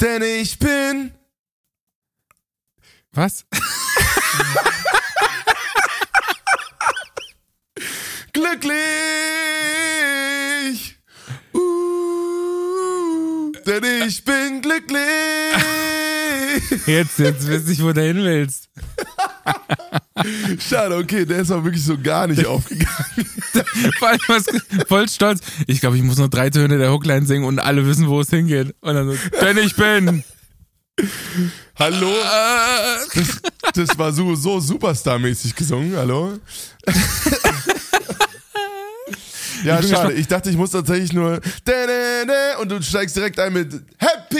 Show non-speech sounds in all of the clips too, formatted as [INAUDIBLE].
denn ich bin. Was? glücklich. Uh, denn ich bin glücklich. Jetzt, jetzt weiß ich, wo du hin willst. Schade, okay, der ist auch wirklich so gar nicht [LAUGHS] aufgegangen. Vor allem was, voll stolz. Ich glaube, ich muss nur drei Töne der Hookline singen und alle wissen, wo es hingeht. Und dann so, denn ich bin. Hallo? Das, das war so, so Superstar-mäßig gesungen, hallo? [LAUGHS] Ja, schade. Ich dachte, ich muss tatsächlich nur und du steigst direkt ein mit Happy.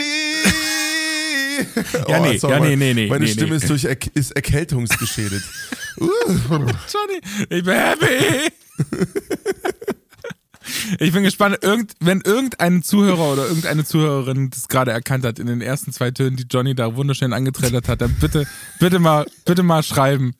Ja, nee, sorry, ja, nee, nee, nee, Meine nee, Stimme nee. ist durch ist erkältungsgeschädet. [LAUGHS] uh. Johnny, ich bin happy. Ich bin gespannt, irgend, wenn irgendein Zuhörer oder irgendeine Zuhörerin das gerade erkannt hat in den ersten zwei Tönen, die Johnny da wunderschön angetrellert hat, dann bitte, bitte mal, bitte mal schreiben,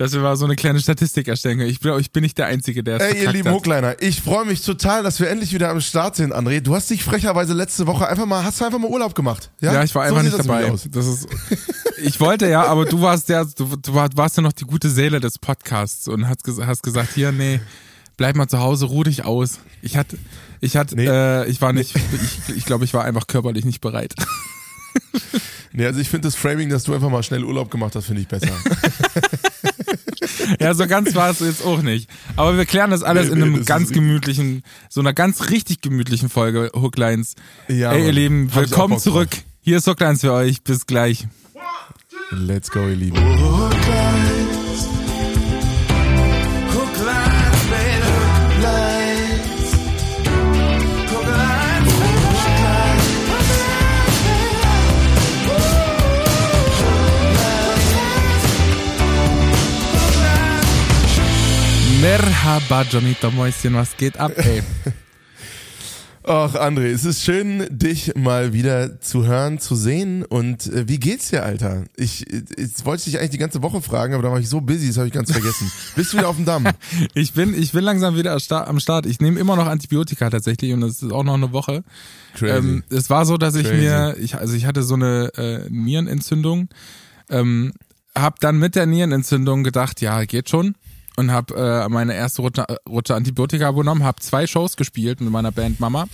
dass wir mal so eine kleine Statistik erstellen können. Ich bin, ich bin nicht der Einzige, der es Ey, ihr lieben hat. Hookliner, ich freue mich total, dass wir endlich wieder am Start sind, André. Du hast dich frecherweise letzte Woche einfach mal, hast du einfach mal Urlaub gemacht? Ja, Ja, ich war So einfach nicht das dabei. Das ist, ich wollte ja, aber du warst der, du, du war- warst ja noch die gute Seele des Podcasts und hast, hast gesagt, hier, nee, bleib mal zu Hause, ruh dich aus. Ich hatte, ich hatte, Nee. äh, ich war nicht, ich, ich glaube, ich war einfach körperlich nicht bereit. Nee, also ich finde das Framing, dass du einfach mal schnell Urlaub gemacht hast, finde ich besser. [LAUGHS] Ja, so ganz war es jetzt auch nicht. Aber wir klären das alles Nee, in nee, einem das ganz gemütlichen, so einer ganz richtig gemütlichen Folge Hooklines. Ja, Ey, ihr. Lieben, willkommen zurück. Hier ist Hooklines für euch. Bis gleich. Let's go, ihr Lieben. Merhaba, Jonito Mäuschen, was geht ab, ey? [LAUGHS] Ach, André, es ist schön, dich mal wieder zu hören, zu sehen. Und äh, wie geht's dir, Alter? Ich, äh, jetzt wollte ich dich eigentlich die ganze Woche fragen, aber da war ich so busy, das habe ich ganz vergessen. [LAUGHS] Bist du wieder auf dem Damm? [LAUGHS] Ich bin, ich bin langsam wieder am Start. Ich nehme immer noch Antibiotika tatsächlich und das ist auch noch eine Woche. Crazy. Ähm, es war so, dass ich Crazy. mir, ich, also ich hatte so eine äh, Nierenentzündung, ähm, hab dann mit der Nierenentzündung gedacht, ja, geht schon. Und hab äh, meine erste Rutsche, Rutsche Antibiotika übernommen, hab zwei Shows gespielt mit meiner Band Mama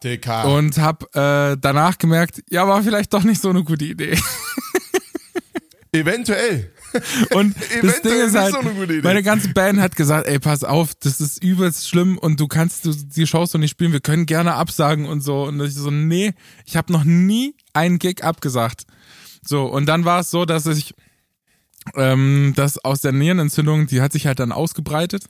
TK. und hab äh, danach gemerkt, ja, war vielleicht doch nicht so eine gute Idee. [LAUGHS] Eventuell. Und [LAUGHS] das Ding ist halt, so eine gute Idee. meine ganze Band hat gesagt, ey, pass auf, das ist übelst schlimm und du kannst du, die Shows doch nicht spielen, wir können gerne absagen und so. Und ich so, nee, ich habe noch nie einen Gig abgesagt. So, und dann war es so, dass ich, ähm, das aus der Nierenentzündung, die hat sich halt dann ausgebreitet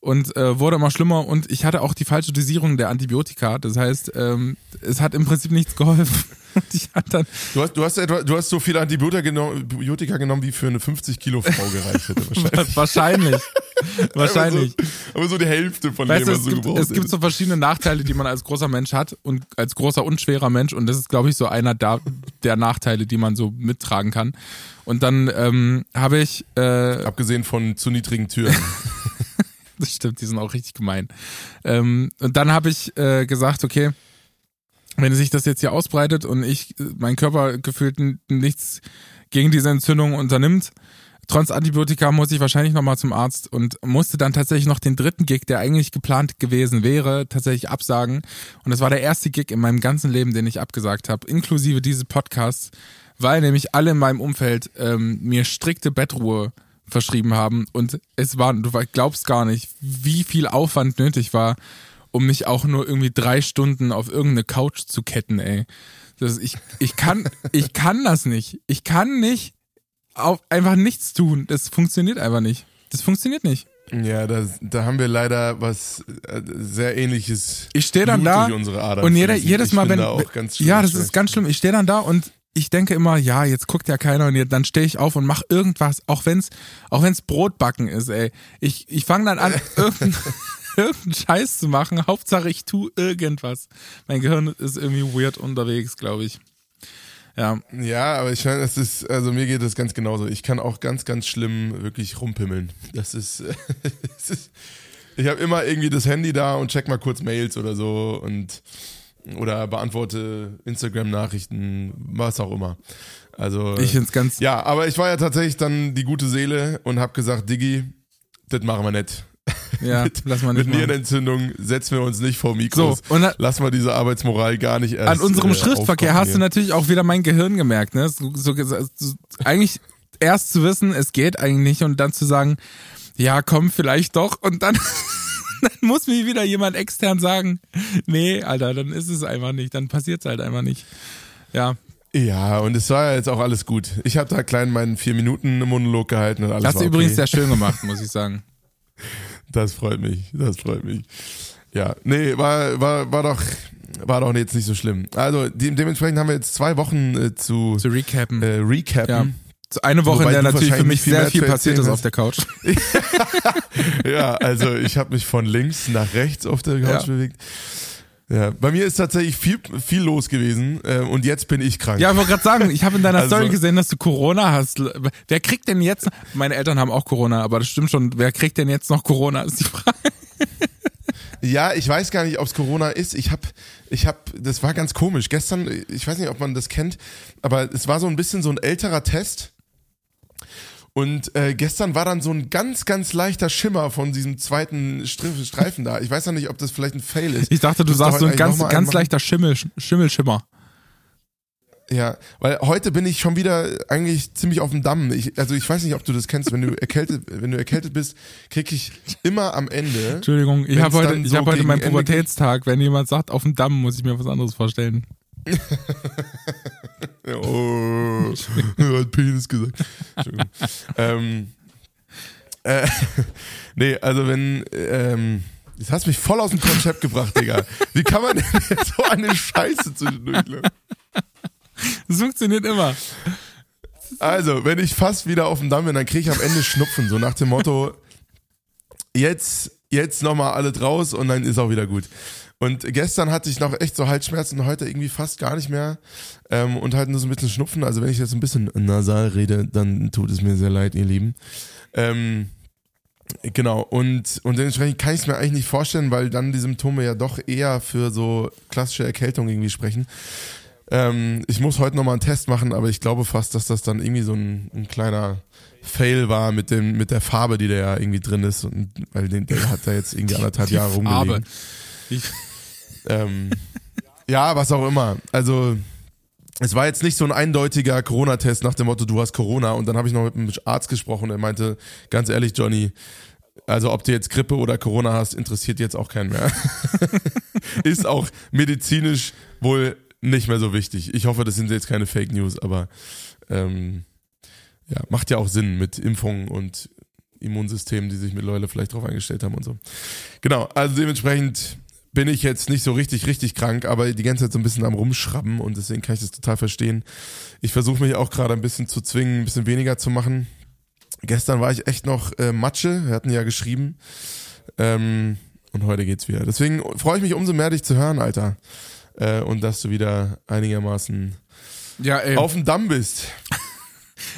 und äh, wurde immer schlimmer und ich hatte auch die falsche Dosierung der Antibiotika. Das heißt, ähm, es hat im Prinzip nichts geholfen. [LAUGHS] Ich hatte dann Du hast, du hast, etwa, du hast so viel Antibiotika genommen, Antibiotika genommen, wie für eine 50 Kilo Frau gereicht hätte. [LAUGHS] Wahrscheinlich. wahrscheinlich, wahrscheinlich. [LAUGHS] Aber so, aber so die Hälfte von Weißt dem, was es du gibt, gebraucht es gibt so verschiedene Nachteile, die man als großer Mensch hat und als großer und schwerer Mensch und das ist, glaube ich, so einer der, der Nachteile, die man so mittragen kann. Und dann ähm, habe ich, äh, Abgesehen von zu niedrigen Türen. [LAUGHS] das stimmt, die sind auch richtig gemein. Ähm, und dann habe ich äh, gesagt, okay, wenn sich das jetzt hier ausbreitet und ich, äh, mein Körper gefühlt nichts gegen diese Entzündung unternimmt, trotz Antibiotika muss ich wahrscheinlich nochmal zum Arzt und musste dann tatsächlich noch den dritten Gig, der eigentlich geplant gewesen wäre, tatsächlich absagen. Und das war der erste Gig in meinem ganzen Leben, den ich abgesagt habe, inklusive dieses Podcasts, weil nämlich alle in meinem Umfeld ähm, mir strikte Bettruhe verschrieben haben und es war, du glaubst gar nicht, wie viel Aufwand nötig war, um mich auch nur irgendwie drei Stunden auf irgendeine Couch zu ketten, ey. Das, ich, ich kann, ich kann das nicht. Ich kann nicht auf, einfach nichts tun. Das funktioniert einfach nicht. Das funktioniert nicht. Ja, da, da haben wir leider was äh, sehr ähnliches. Ich stehe dann da und jeder, jedes Mal, wenn, da auch ganz schlimm ja, das ist ganz schlimm. Ich stehe dann da und ich denke immer, ja, jetzt guckt ja keiner und dann stehe ich auf und mache irgendwas, auch wenn's, auch wenn's Brotbacken ist, ey. Ich, ich fange dann an, [LAUGHS] irgendeinen irgendeinen Scheiß zu machen. Hauptsache, ich tu irgendwas. Mein Gehirn ist irgendwie weird unterwegs, glaube ich. Ja, Ja, aber ich meine, es ist, also mir geht das ganz genauso. Ich kann auch ganz, ganz schlimm wirklich rumpimmeln. Das ist, [LAUGHS] es ist ich habe immer irgendwie das Handy da und check mal kurz Mails oder so und oder beantworte Instagram-Nachrichten, was auch immer. Also Ich find's ganz. ja, aber ich war ja tatsächlich dann die gute Seele und habe gesagt, Diggi, das machen wir nicht. Ja, mit, lass mal nicht mit. Nierenentzündung setzen wir uns nicht vor Mikros. So, und Lass mal diese Arbeitsmoral gar nicht erst. An unserem äh, Schriftverkehr hast du natürlich auch wieder mein Gehirn gemerkt, ne? So, so, so, eigentlich erst zu wissen, es geht eigentlich nicht und dann zu sagen, ja, komm, vielleicht doch und dann, [LAUGHS] dann muss mir wieder jemand extern sagen, nee, Alter, dann ist es einfach nicht, dann passiert's halt einfach nicht. Ja, Ja, und es war ja jetzt auch alles gut. Ich habe da klein meinen vier Minuten Monolog gehalten und alles hast du übrigens okay. sehr schön gemacht, muss ich sagen. [LAUGHS] Das freut mich, das freut mich. Ja, nee, war, war, war doch, war doch jetzt nicht so schlimm. Also de dementsprechend haben wir jetzt zwei Wochen äh, zu Zu recappen. äh, recappen. ja. Eine Woche, Wobei in der natürlich für mich viel sehr viel passiert ist auf der Couch. [LAUGHS] Ja, also ich habe mich von links nach rechts auf der Couch Ja. bewegt. Ja, bei mir ist tatsächlich viel, viel los gewesen äh, und jetzt bin ich krank. Ja, ich wollte gerade sagen, ich habe in deiner [LAUGHS] Also- Story gesehen, dass du Corona hast. Wer kriegt denn jetzt, meine Eltern haben auch Corona, aber das stimmt schon, wer kriegt denn jetzt noch Corona, ist die Frage. [LAUGHS] Ja, ich weiß gar nicht, ob es Corona ist. Ich hab, ich hab, das war ganz komisch. Gestern, ich weiß nicht, ob man das kennt, aber es war so ein bisschen so ein älterer Test. Und äh, gestern war dann so ein ganz, ganz leichter Schimmer von diesem zweiten Str- Streifen da. Ich weiß noch nicht, ob das vielleicht ein Fail ist. Ich dachte, du Müsste sagst so ein ganz, ganz leichter Schimmel, Schimmelschimmer. Ja, weil heute bin ich schon wieder eigentlich ziemlich auf dem Damm. Ich, also ich weiß nicht, ob du das kennst. Wenn du erkältet, wenn du erkältet bist, krieg ich immer am Ende. Entschuldigung, ich habe heute, ich so hab heute meinen Pubertätstag. Wenn jemand sagt, auf dem Damm, muss ich mir was anderes vorstellen. [LAUGHS] Oh, hat Penis gesagt. Ähm, äh, [LAUGHS] nee, also wenn, ähm, jetzt hast du mich voll aus dem Konzept gebracht, Digga. Wie kann man denn [LAUGHS] so eine Scheiße zwischendurch lernen? Das funktioniert immer. Also, wenn ich fast wieder auf dem Damm bin, dann kriege ich am Ende Schnupfen, so nach dem Motto, jetzt, jetzt nochmal alle draus und dann ist auch wieder gut. Und gestern hatte ich noch echt so Halsschmerzen, heute irgendwie fast gar nicht mehr ähm, und halt nur so ein bisschen Schnupfen. Also wenn ich jetzt ein bisschen nasal rede, dann tut es mir sehr leid, ihr Lieben. Ähm, genau, und, und dementsprechend kann ich es mir eigentlich nicht vorstellen, weil dann die Symptome ja doch eher für so klassische Erkältung irgendwie sprechen. Ähm, ich muss heute nochmal einen Test machen, aber ich glaube fast, dass das dann irgendwie so ein, ein kleiner Fail war mit dem mit der Farbe, die da ja irgendwie drin ist und weil den, der hat da jetzt irgendwie anderthalb Jahre Farbe. rumgelegen. Ähm, ja, was auch immer. Also es war jetzt nicht so ein eindeutiger Corona-Test nach dem Motto, du hast Corona. Und dann habe ich noch mit einem Arzt gesprochen, der meinte, ganz ehrlich, Johnny, also ob du jetzt Grippe oder Corona hast, interessiert jetzt auch keinen mehr. [LAUGHS] Ist auch medizinisch wohl nicht mehr so wichtig. Ich hoffe, das sind jetzt keine Fake News, aber ähm, ja, macht ja auch Sinn mit Impfungen und Immunsystemen, die sich mittlerweile vielleicht drauf eingestellt haben und so. Genau, also dementsprechend bin ich jetzt nicht so richtig, richtig krank, aber die ganze Zeit so ein bisschen am Rumschrabben und deswegen kann ich das total verstehen. Ich versuche mich auch gerade ein bisschen zu zwingen, ein bisschen weniger zu machen. Gestern war ich echt noch äh, Matsche, wir hatten ja geschrieben. Ähm, und heute geht's wieder. Deswegen freue ich mich umso mehr, dich zu hören, Alter. Äh, und dass du wieder einigermaßen ja, auf dem Damm bist.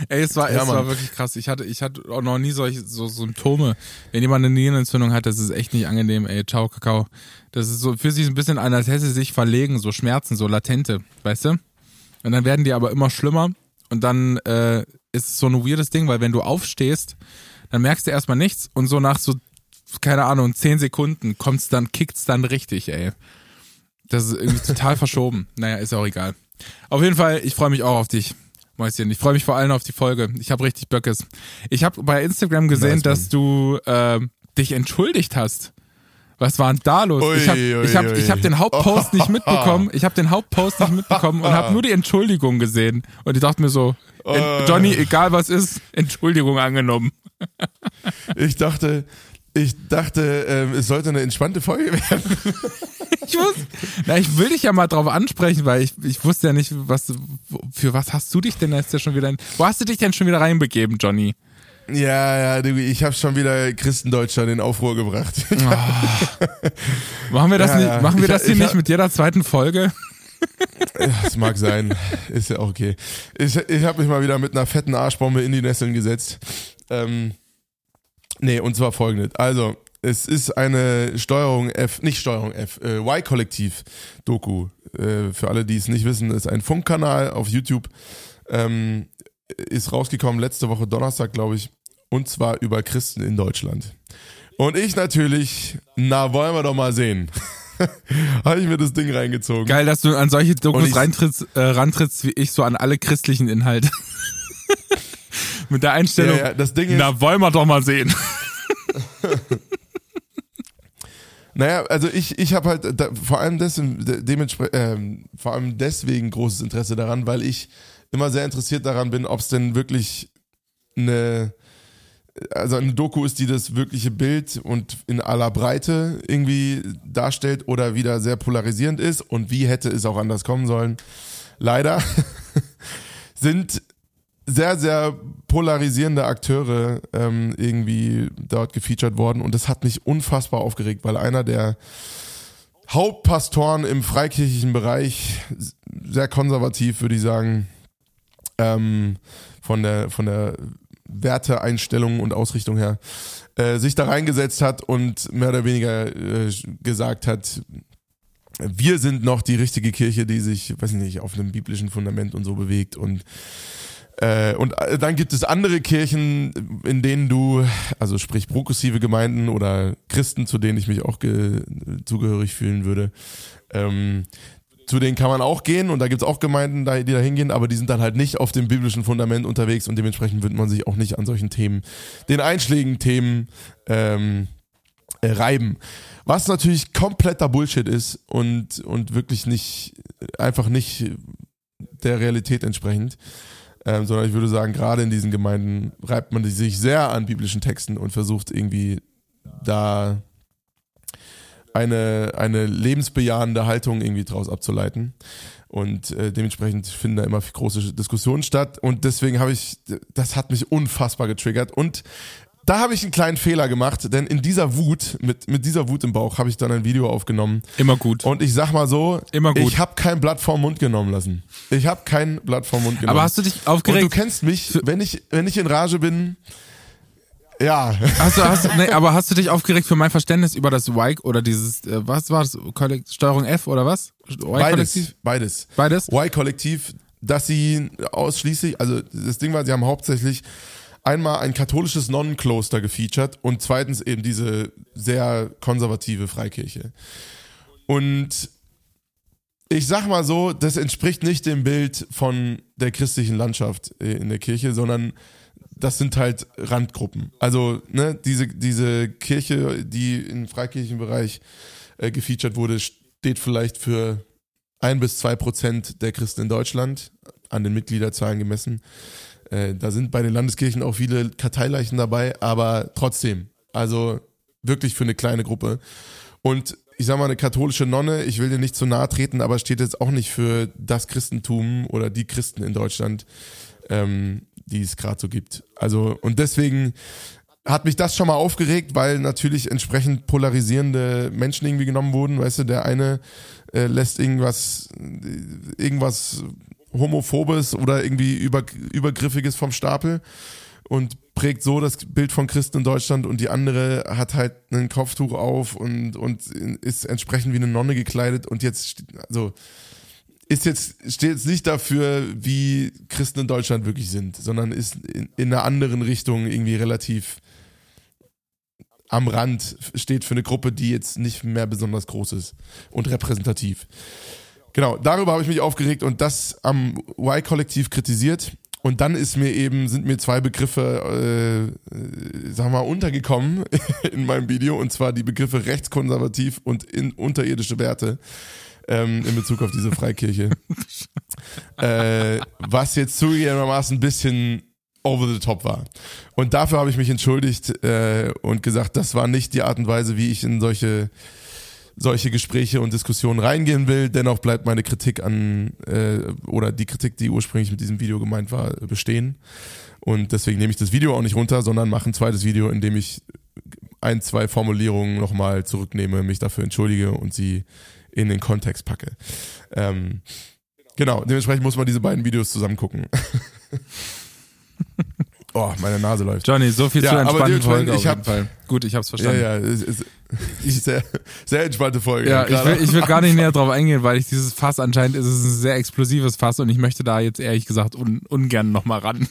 Ey, es war, Ja, es war wirklich krass. Ich hatte, ich hatte auch noch nie solche so Symptome. Wenn jemand eine Nierenentzündung hat, das ist echt nicht angenehm, ey. Ciao, Kakao. Das ist so, für sich ein bisschen an, als hätte sie sich verlegen, so Schmerzen, so latente, weißt du? Und dann werden die aber immer schlimmer. Und dann äh, ist es so ein weirdes Ding, weil wenn du aufstehst, dann merkst du erstmal nichts und so nach so, keine Ahnung, zehn Sekunden kommt's dann, kickt's dann richtig, ey. Das ist irgendwie total [LAUGHS] verschoben. Naja, ist auch egal. Auf jeden Fall, ich freue mich auch auf dich, Mäuschen. Ich freue mich vor allem auf die Folge. Ich habe richtig Böckes. Ich habe bei Instagram gesehen, Nice, dass du äh, dich entschuldigt hast. Was war denn da los? Ui, ich habe ich hab, [LAUGHS] ich hab den Hauptpost nicht mitbekommen. Ich habe den Hauptpost nicht mitbekommen und habe nur die Entschuldigung gesehen. Und ich dachte mir so, en- Johnny, egal was ist, Entschuldigung angenommen. Ich dachte, ich dachte, ähm, es sollte eine entspannte Folge [LAUGHS] werden. Ich muss, na, ich will dich ja mal drauf ansprechen, weil ich, ich wusste ja nicht, was, für was hast du dich denn jetzt ja schon wieder, wo hast du dich denn schon wieder reinbegeben, Johnny? Ja, ja, ich habe schon wieder Christendeutschland in Aufruhr gebracht. Machen wir das Ja, nicht, machen wir Ich- das hier ich- nicht mit jeder zweiten Folge? Das mag sein, ist ja auch okay. Ich, ich habe mich mal wieder mit einer fetten Arschbombe in die Nesseln gesetzt. Ähm, nee, und zwar folgendes. Also, es ist eine Steuerung F, nicht Steuerung F, äh, Y-Kollektiv-Doku äh, für alle, die es nicht wissen, ist ein Funkkanal auf YouTube. Ähm, ist rausgekommen letzte Woche Donnerstag, glaube ich. Und zwar über Christen in Deutschland. Und ich natürlich, na, wollen wir doch mal sehen. [LAUGHS] Habe ich mir das Ding reingezogen. Geil, dass du an solche Dokus reintrittst, äh, rantrittst, wie ich so an alle christlichen Inhalte. Mit der Einstellung, Ja, ja, das Ding ist, na, wollen wir doch mal sehen. [LAUGHS] Naja, also ich, ich habe halt da, vor allem deswegen, dementsprechend, ähm, vor allem deswegen großes Interesse daran, weil ich immer sehr interessiert daran bin, ob es denn wirklich eine, also eine Doku ist, die das wirkliche Bild und in aller Breite irgendwie darstellt oder wieder sehr polarisierend ist und wie hätte es auch anders kommen sollen. Leider [LAUGHS] sind sehr, sehr polarisierende Akteure ähm, irgendwie dort gefeatured worden. Und das hat mich unfassbar aufgeregt, weil einer der Hauptpastoren im freikirchlichen Bereich, sehr konservativ, würde ich sagen, ähm, von der, von der Werteeinstellung und Ausrichtung her, äh, sich da reingesetzt hat und mehr oder weniger äh, gesagt hat, wir sind noch die richtige Kirche, die sich, weiß ich nicht, auf einem biblischen Fundament und so bewegt. Und und äh, dann gibt es andere Kirchen, in denen du, also sprich progressive Gemeinden oder Christen, zu denen ich mich auch ge zugehörig fühlen würde, ähm, zu denen kann man auch gehen und da gibt's auch Gemeinden, die da hingehen, aber die sind dann halt nicht auf dem biblischen Fundament unterwegs und dementsprechend wird man sich auch nicht an solchen Themen, den einschlägigen Themen ähm, äh, reiben. Was natürlich kompletter Bullshit ist und, und wirklich nicht, einfach nicht der Realität entsprechend. Ähm, sondern ich würde sagen, gerade in diesen Gemeinden reibt man sich sehr an biblischen Texten und versucht irgendwie da eine, eine lebensbejahende Haltung irgendwie draus abzuleiten. Und äh, dementsprechend finden da immer große Diskussionen statt. Und deswegen habe ich, das hat mich unfassbar getriggert. Und da habe ich einen kleinen Fehler gemacht, denn in dieser Wut, mit, mit dieser Wut im Bauch, habe ich dann ein Video aufgenommen. Immer gut. Und ich sag mal so, Immer gut. ich habe kein Blatt vorm Mund genommen lassen. Ich habe kein Blatt vorm Mund genommen. Aber hast du dich Und aufgeregt? du kennst mich, wenn ich, wenn ich in Rage bin, ja. [LAUGHS] Hast du, hast, nee, [LAUGHS] aber hast du dich aufgeregt für mein Verständnis über das Y oder dieses, äh, was war das, Kollekt Steuerung F oder was? Y-Kollektiv? Beides, beides. Beides? Y-Kollektiv, dass sie ausschließlich, also das Ding war, sie haben hauptsächlich einmal ein katholisches Nonnenkloster gefeatured und zweitens eben diese sehr konservative Freikirche. Und ich sag mal so, das entspricht nicht dem Bild von der christlichen Landschaft äh, in der Kirche, sondern das sind halt Randgruppen. Also, ne, diese, diese Kirche, die im Freikirchenbereich äh, gefeatured wurde, steht vielleicht für ein bis zwei Prozent der Christen in Deutschland, an den Mitgliederzahlen gemessen. Äh, da sind bei den Landeskirchen auch viele Karteileichen dabei, aber trotzdem, also wirklich für eine kleine Gruppe. Und ich sag mal, eine katholische Nonne, ich will dir nicht zu nahe treten, aber steht jetzt auch nicht für das Christentum oder die Christen in Deutschland, ähm, die es gerade so gibt. Also, und deswegen hat mich das schon mal aufgeregt, weil natürlich entsprechend polarisierende Menschen irgendwie genommen wurden. Weißt du, der eine äh, lässt irgendwas, äh, irgendwas Homophobes oder irgendwie über, Übergriffiges vom Stapel und prägt so das Bild von Christen in Deutschland und die andere hat halt ein Kopftuch auf und, und ist entsprechend wie eine Nonne gekleidet und jetzt, also ist jetzt, steht jetzt nicht dafür, wie Christen in Deutschland wirklich sind, sondern ist in, in einer anderen Richtung irgendwie relativ am Rand, steht für eine Gruppe, die jetzt nicht mehr besonders groß ist und repräsentativ. Genau, darüber habe ich mich aufgeregt und das am Y-Kollektiv kritisiert. Und dann ist mir eben, sind mir zwei Begriffe, äh, äh, sag mal, untergekommen [LAUGHS] in meinem Video, und zwar die Begriffe rechtskonservativ und in, unterirdische Werte ähm, in Bezug auf diese Freikirche. [LAUGHS] äh, was jetzt zugegebenermaßen ein bisschen over the top war. Und dafür habe ich mich entschuldigt äh, und gesagt, das war nicht die Art und Weise, wie ich in solche solche Gespräche und Diskussionen reingehen will. Dennoch bleibt meine Kritik an, äh, oder die Kritik, die ursprünglich mit diesem Video gemeint war, bestehen. Und deswegen nehme ich das Video auch nicht runter, sondern mache ein zweites Video, in dem ich ein, zwei Formulierungen nochmal zurücknehme, mich dafür entschuldige und sie in den Kontext packe. Ähm, genau, dementsprechend muss man diese beiden Videos zusammen gucken. [LAUGHS] Oh, meine Nase läuft. Johnny, so viel Ja, aber entspannten ich Folge ich auf jeden Fall. Gut, ich hab's Ja, verstanden. ja, es ist, ist sehr, sehr entspannte Folge. Ja, ich will, ich will gar nicht näher drauf eingehen, weil ich dieses Fass anscheinend ist es ein sehr explosives Fass und ich möchte da jetzt ehrlich gesagt un, ungern nochmal ran.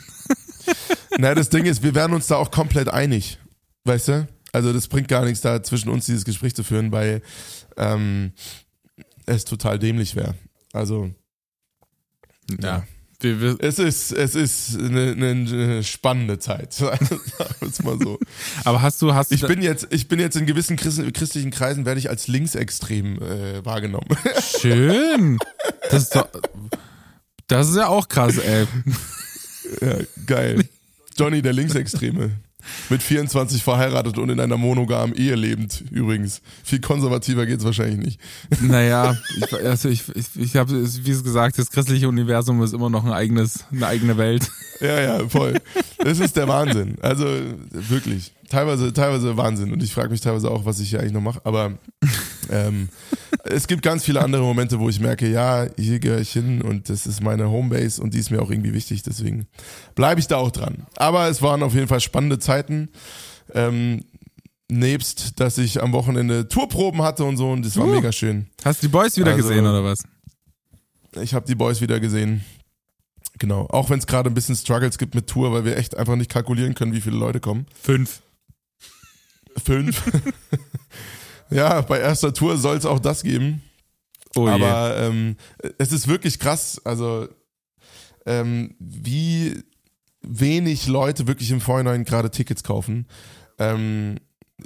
[LAUGHS] Na, das Ding ist, wir wären uns da auch komplett einig. Weißt du? Also das bringt gar nichts, da zwischen uns dieses Gespräch zu führen, weil ähm, es total dämlich wäre. Also Ja. Wir, es ist, es ist eine, eine spannende Zeit. [LAUGHS] Sagen wir es mal so. [LAUGHS] aber hast du, hast du Ich bin jetzt, ich bin jetzt in gewissen Christ, christlichen Kreisen werde ich als linksextrem äh, wahrgenommen. [LAUGHS] schön. Das ist doch, das ist ja auch krass, ey. ja, geil. Johnny, der Linksextreme. Mit 24 verheiratet und in einer monogamen Ehe lebend, übrigens. Viel konservativer geht's wahrscheinlich nicht. [LAUGHS] Naja, ich, also ich, ich, ich habe, wie es gesagt, das christliche Universum ist immer noch ein eigenes, eine eigene Welt. Ja, ja, voll. Das ist der Wahnsinn. Also wirklich. Teilweise, teilweise Wahnsinn. Und ich frage mich teilweise auch, was ich hier eigentlich noch mache. Aber ähm, es gibt ganz viele andere Momente, wo ich merke, ja, hier gehöre ich hin und das ist meine Homebase und die ist mir auch irgendwie wichtig. Deswegen bleibe ich da auch dran. Aber es waren auf jeden Fall spannende Zeiten. Ähm, nebst, dass ich am Wochenende Tourproben hatte und so und das war Uh. mega schön. Hast du die Boys wieder Also- gesehen oder was? Ich habe die Boys wieder gesehen. Genau. Auch wenn es gerade ein bisschen Struggles gibt mit Tour, weil wir echt einfach nicht kalkulieren können, wie viele Leute kommen. Fünf. Fünf. [LAUGHS] ja, bei erster Tour soll es auch das geben. Oh. Aber ähm, es ist wirklich krass, also ähm, wie wenig Leute wirklich im Vorhinein gerade Tickets kaufen. Ähm,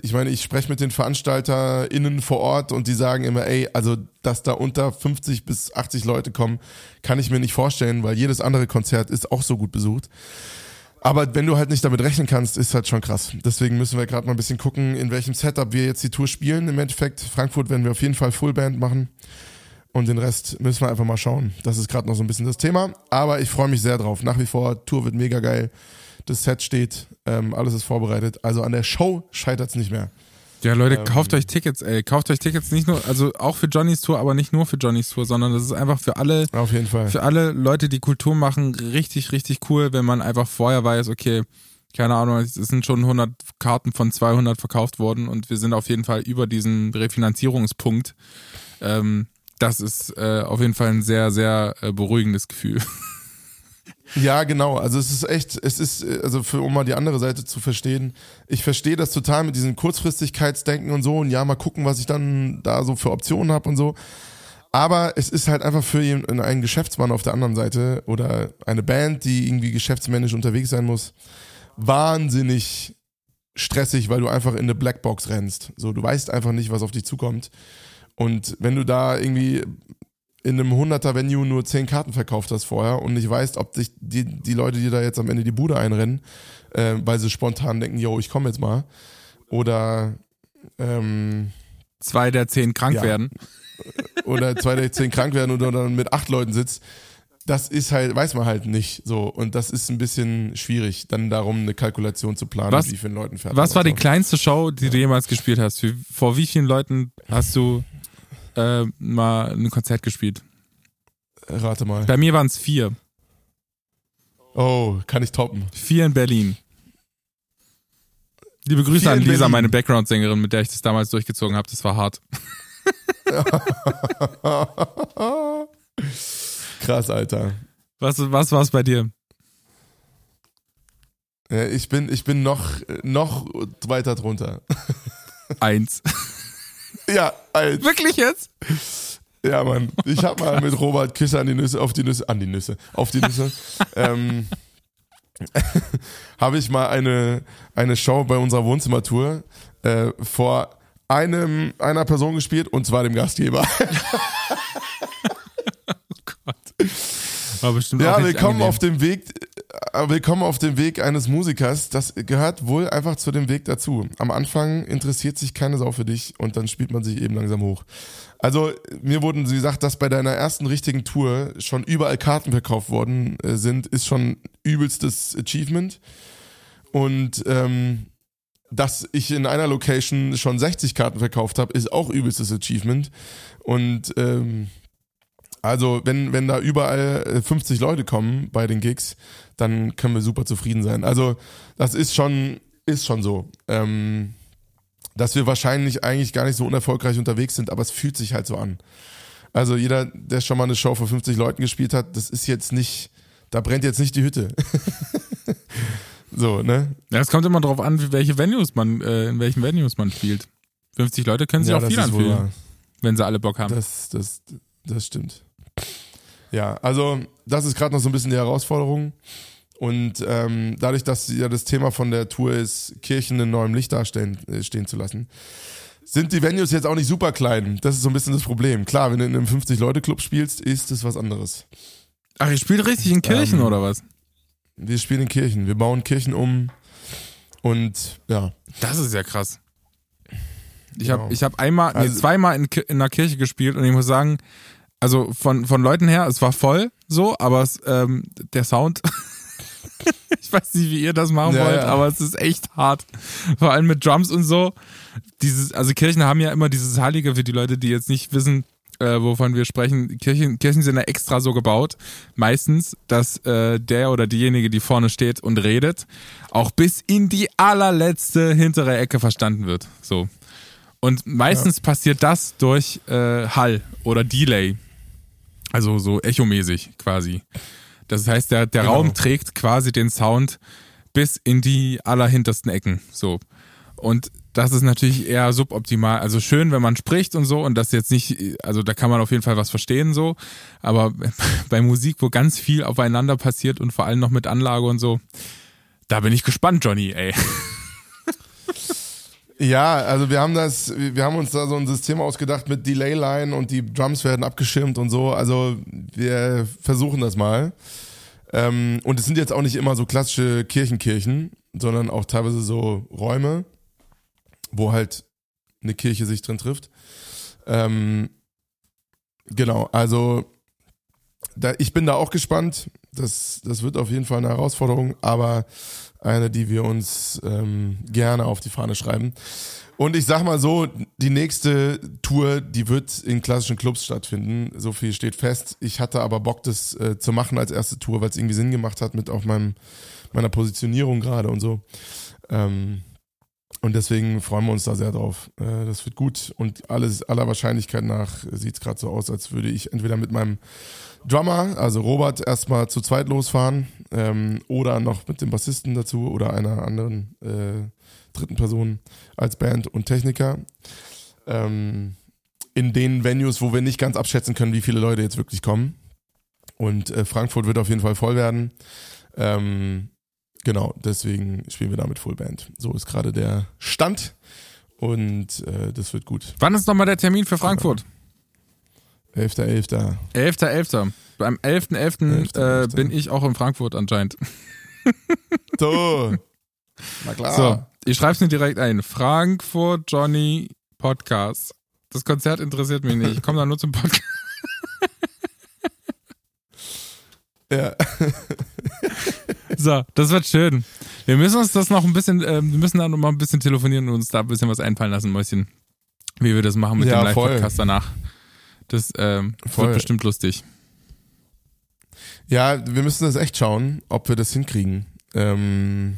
ich meine, ich spreche mit den VeranstalterInnen vor Ort und die sagen immer, ey, also dass da unter 50 bis 80 Leute kommen, kann ich mir nicht vorstellen, weil jedes andere Konzert ist auch so gut besucht. Aber wenn du halt nicht damit rechnen kannst, ist halt schon krass. Deswegen müssen wir gerade mal ein bisschen gucken, in welchem Setup wir jetzt die Tour spielen. Im Endeffekt, Frankfurt werden wir auf jeden Fall Fullband machen. Und den Rest müssen wir einfach mal schauen. Das ist gerade noch so ein bisschen das Thema. Aber ich freue mich sehr drauf. Nach wie vor, Tour wird mega geil. Das Set steht, ähm, alles ist vorbereitet. Also an der Show scheitert es nicht mehr. Ja, Leute, Ähm, kauft euch Tickets, ey. Kauft euch Tickets nicht nur, also auch für Johnnys Tour, aber nicht nur für Johnnys Tour, sondern das ist einfach für alle, Auf jeden Fall. für alle Leute, die Kultur machen, richtig, richtig cool, wenn man einfach vorher weiß, okay, keine Ahnung, es sind schon 100 Karten von 200 verkauft worden und wir sind auf jeden Fall über diesen Refinanzierungspunkt. Ähm, das ist äh, auf jeden Fall ein sehr, sehr äh, beruhigendes Gefühl. [LAUGHS] Ja, genau. Also es ist echt, es ist, also für, um mal die andere Seite zu verstehen, ich verstehe das total mit diesem Kurzfristigkeitsdenken und so und ja, mal gucken, was ich dann da so für Optionen habe und so. Aber es ist halt einfach für einen Geschäftsmann auf der anderen Seite oder eine Band, die irgendwie geschäftsmännisch unterwegs sein muss, wahnsinnig stressig, weil du einfach in eine Blackbox rennst. So, du weißt einfach nicht, was auf dich zukommt. Und wenn du da irgendwie in einem 100er Venue nur 10 Karten verkauft hast vorher und nicht weißt, ob dich die, die Leute dir da jetzt am Ende die Bude einrennen, äh, weil sie spontan denken, yo, ich komme jetzt mal. Oder ähm, Zwei der zehn krank Ja. werden. oder zwei der zehn krank werden oder dann mit acht Leuten sitzt. Das ist halt, weiß man halt nicht so. Und das ist ein bisschen schwierig, dann darum eine Kalkulation zu planen, Was- wie vielen Leuten fährt Was war die kleinste Show, die du jemals gespielt hast? Wie, vor wie vielen Leuten hast du äh, mal ein Konzert gespielt? Rate mal. Bei mir waren es vier. Oh, kann ich toppen. Vier in Berlin. Liebe Grüße Vier an Lisa, Berlin. meine Background-Sängerin, mit der ich das damals durchgezogen habe. Das war hart. [LAUGHS] Krass, Alter. Was, was war es bei dir? Ich bin, ich bin noch, noch weiter drunter. Eins. [LAUGHS] Ja, Alter. Wirklich jetzt? Ja, Mann. Ich hab mal mit Robert Küsse an die Nüsse, auf die Nüsse, an die Nüsse, auf die Nüsse, [LAUGHS] ähm, [LAUGHS] habe ich mal eine, eine Show bei unserer Wohnzimmertour äh, vor einem, einer Person gespielt und zwar dem Gastgeber. [LAUGHS] War bestimmt Ja, willkommen auf dem Weg, willkommen auf dem Weg eines Musikers. Das gehört wohl einfach zu dem Weg dazu. Am Anfang interessiert sich keine Sau für dich und dann spielt man sich eben langsam hoch. Also mir wurden sie gesagt, dass bei deiner ersten richtigen Tour schon überall Karten verkauft worden äh, sind, ist schon übelstes Achievement. Und ähm, dass ich in einer Location schon 60 Karten verkauft habe, ist auch übelstes Achievement. Und ähm, Also, wenn, wenn da überall äh, 50 Leute kommen bei den Gigs, dann können wir super zufrieden sein. Also, das ist schon, ist schon so. Ähm, dass wir wahrscheinlich eigentlich gar nicht so unerfolgreich unterwegs sind, aber es fühlt sich halt so an. Also jeder, der schon mal eine Show vor 50 Leuten gespielt hat, das ist jetzt nicht, da brennt jetzt nicht die Hütte. [LAUGHS] so, ne? Ja, es kommt immer darauf an, welche Venues man, äh, in welchen Venues man spielt. 50 Leute können sich Ja, auch viel anfühlen, wenn sie alle Bock haben. Das, das, das stimmt. Ja, also das ist gerade noch so ein bisschen die Herausforderung. Und ähm, dadurch, dass ja das Thema von der Tour ist, Kirchen in neuem Licht dastehen äh, stehen zu lassen, sind die Venues jetzt auch nicht super klein. Das ist so ein bisschen das Problem. Klar, wenn du in einem 50-Leute-Club spielst, ist das was anderes. Ach, ihr spielt richtig in Kirchen Ähm, oder was? Wir spielen in Kirchen, wir bauen Kirchen um und ja. Das ist ja krass. Ich Genau. habe ich hab einmal, nee, Also- zweimal in, in einer Kirche gespielt und ich muss sagen, also von, von Leuten her, es war voll so, aber es, ähm, der Sound, [LAUGHS] ich weiß nicht, wie ihr das machen Ja, wollt, ja. aber es ist echt hart. Vor allem mit Drums und so. Dieses, also Kirchen haben ja immer dieses Heilige für die Leute, die jetzt nicht wissen, äh, wovon wir sprechen. Kirchen, Kirchen sind ja extra so gebaut, meistens, dass äh, der oder diejenige, die vorne steht und redet, auch bis in die allerletzte hintere Ecke verstanden wird. So. Und meistens passiert das durch äh, Hall oder Delay. Also so echomäßig quasi. Das heißt, der, der Genau. Raum trägt quasi den Sound bis in die allerhintersten Ecken. So. Und das ist natürlich eher suboptimal. Also schön, wenn man spricht und so und das jetzt nicht, also da kann man auf jeden Fall was verstehen so. Aber [LAUGHS] bei Musik, wo ganz viel aufeinander passiert und vor allem noch mit Anlage und so, da bin ich gespannt, Johnny, ey. [LAUGHS] Ja, also wir haben das, wir haben uns da so ein System ausgedacht mit Delay-Line und die Drums werden abgeschirmt und so. Also wir versuchen das mal. Ähm, und es sind jetzt auch nicht immer so klassische Kirchenkirchen, sondern auch teilweise so Räume, wo halt eine Kirche sich drin trifft. Ähm, genau, also da, ich bin da auch gespannt. Das, das wird auf jeden Fall eine Herausforderung, aber eine, die wir uns ähm, gerne auf die Fahne schreiben. Und ich sag mal so, die nächste Tour, die wird in klassischen Clubs stattfinden. So viel steht fest. Ich hatte aber Bock, das äh, zu machen als erste Tour, weil es irgendwie Sinn gemacht hat mit auch meinem, meiner Positionierung gerade und so. Ähm, und deswegen freuen wir uns da sehr drauf. Äh, das wird gut und alles aller Wahrscheinlichkeit nach sieht es gerade so aus, als würde ich entweder mit meinem Drummer, also Robert, erstmal zu zweit losfahren ähm, oder noch mit dem Bassisten dazu oder einer anderen äh, dritten Person als Band und Techniker. Ähm, in den Venues, wo wir nicht ganz abschätzen können, wie viele Leute jetzt wirklich kommen. Und äh, Frankfurt wird auf jeden Fall voll werden. Ähm, genau, deswegen spielen wir da mit Fullband. So ist gerade der Stand und äh, das wird gut. Wann ist nochmal der Termin für Frankfurt? 11.11. 11.11. Beim 11.11. Äh, 11.11.. bin ich auch in Frankfurt anscheinend. [LAUGHS] So. Na klar. So, ich schreib's mir direkt ein. Frankfurt Johnny Podcast. Das Konzert interessiert mich nicht. Ich komme da nur zum Podcast. [LAUGHS] Ja. [LAUGHS] So, das wird schön. Wir müssen uns das noch ein bisschen, ähm, wir müssen da noch mal ein bisschen telefonieren und uns da ein bisschen was einfallen lassen, Mäuschen. Wie wir das machen mit Ja, dem. Live-Podcast danach. Das ähm, wird bestimmt lustig. Ja, wir müssen das echt schauen, ob wir das hinkriegen. Ähm,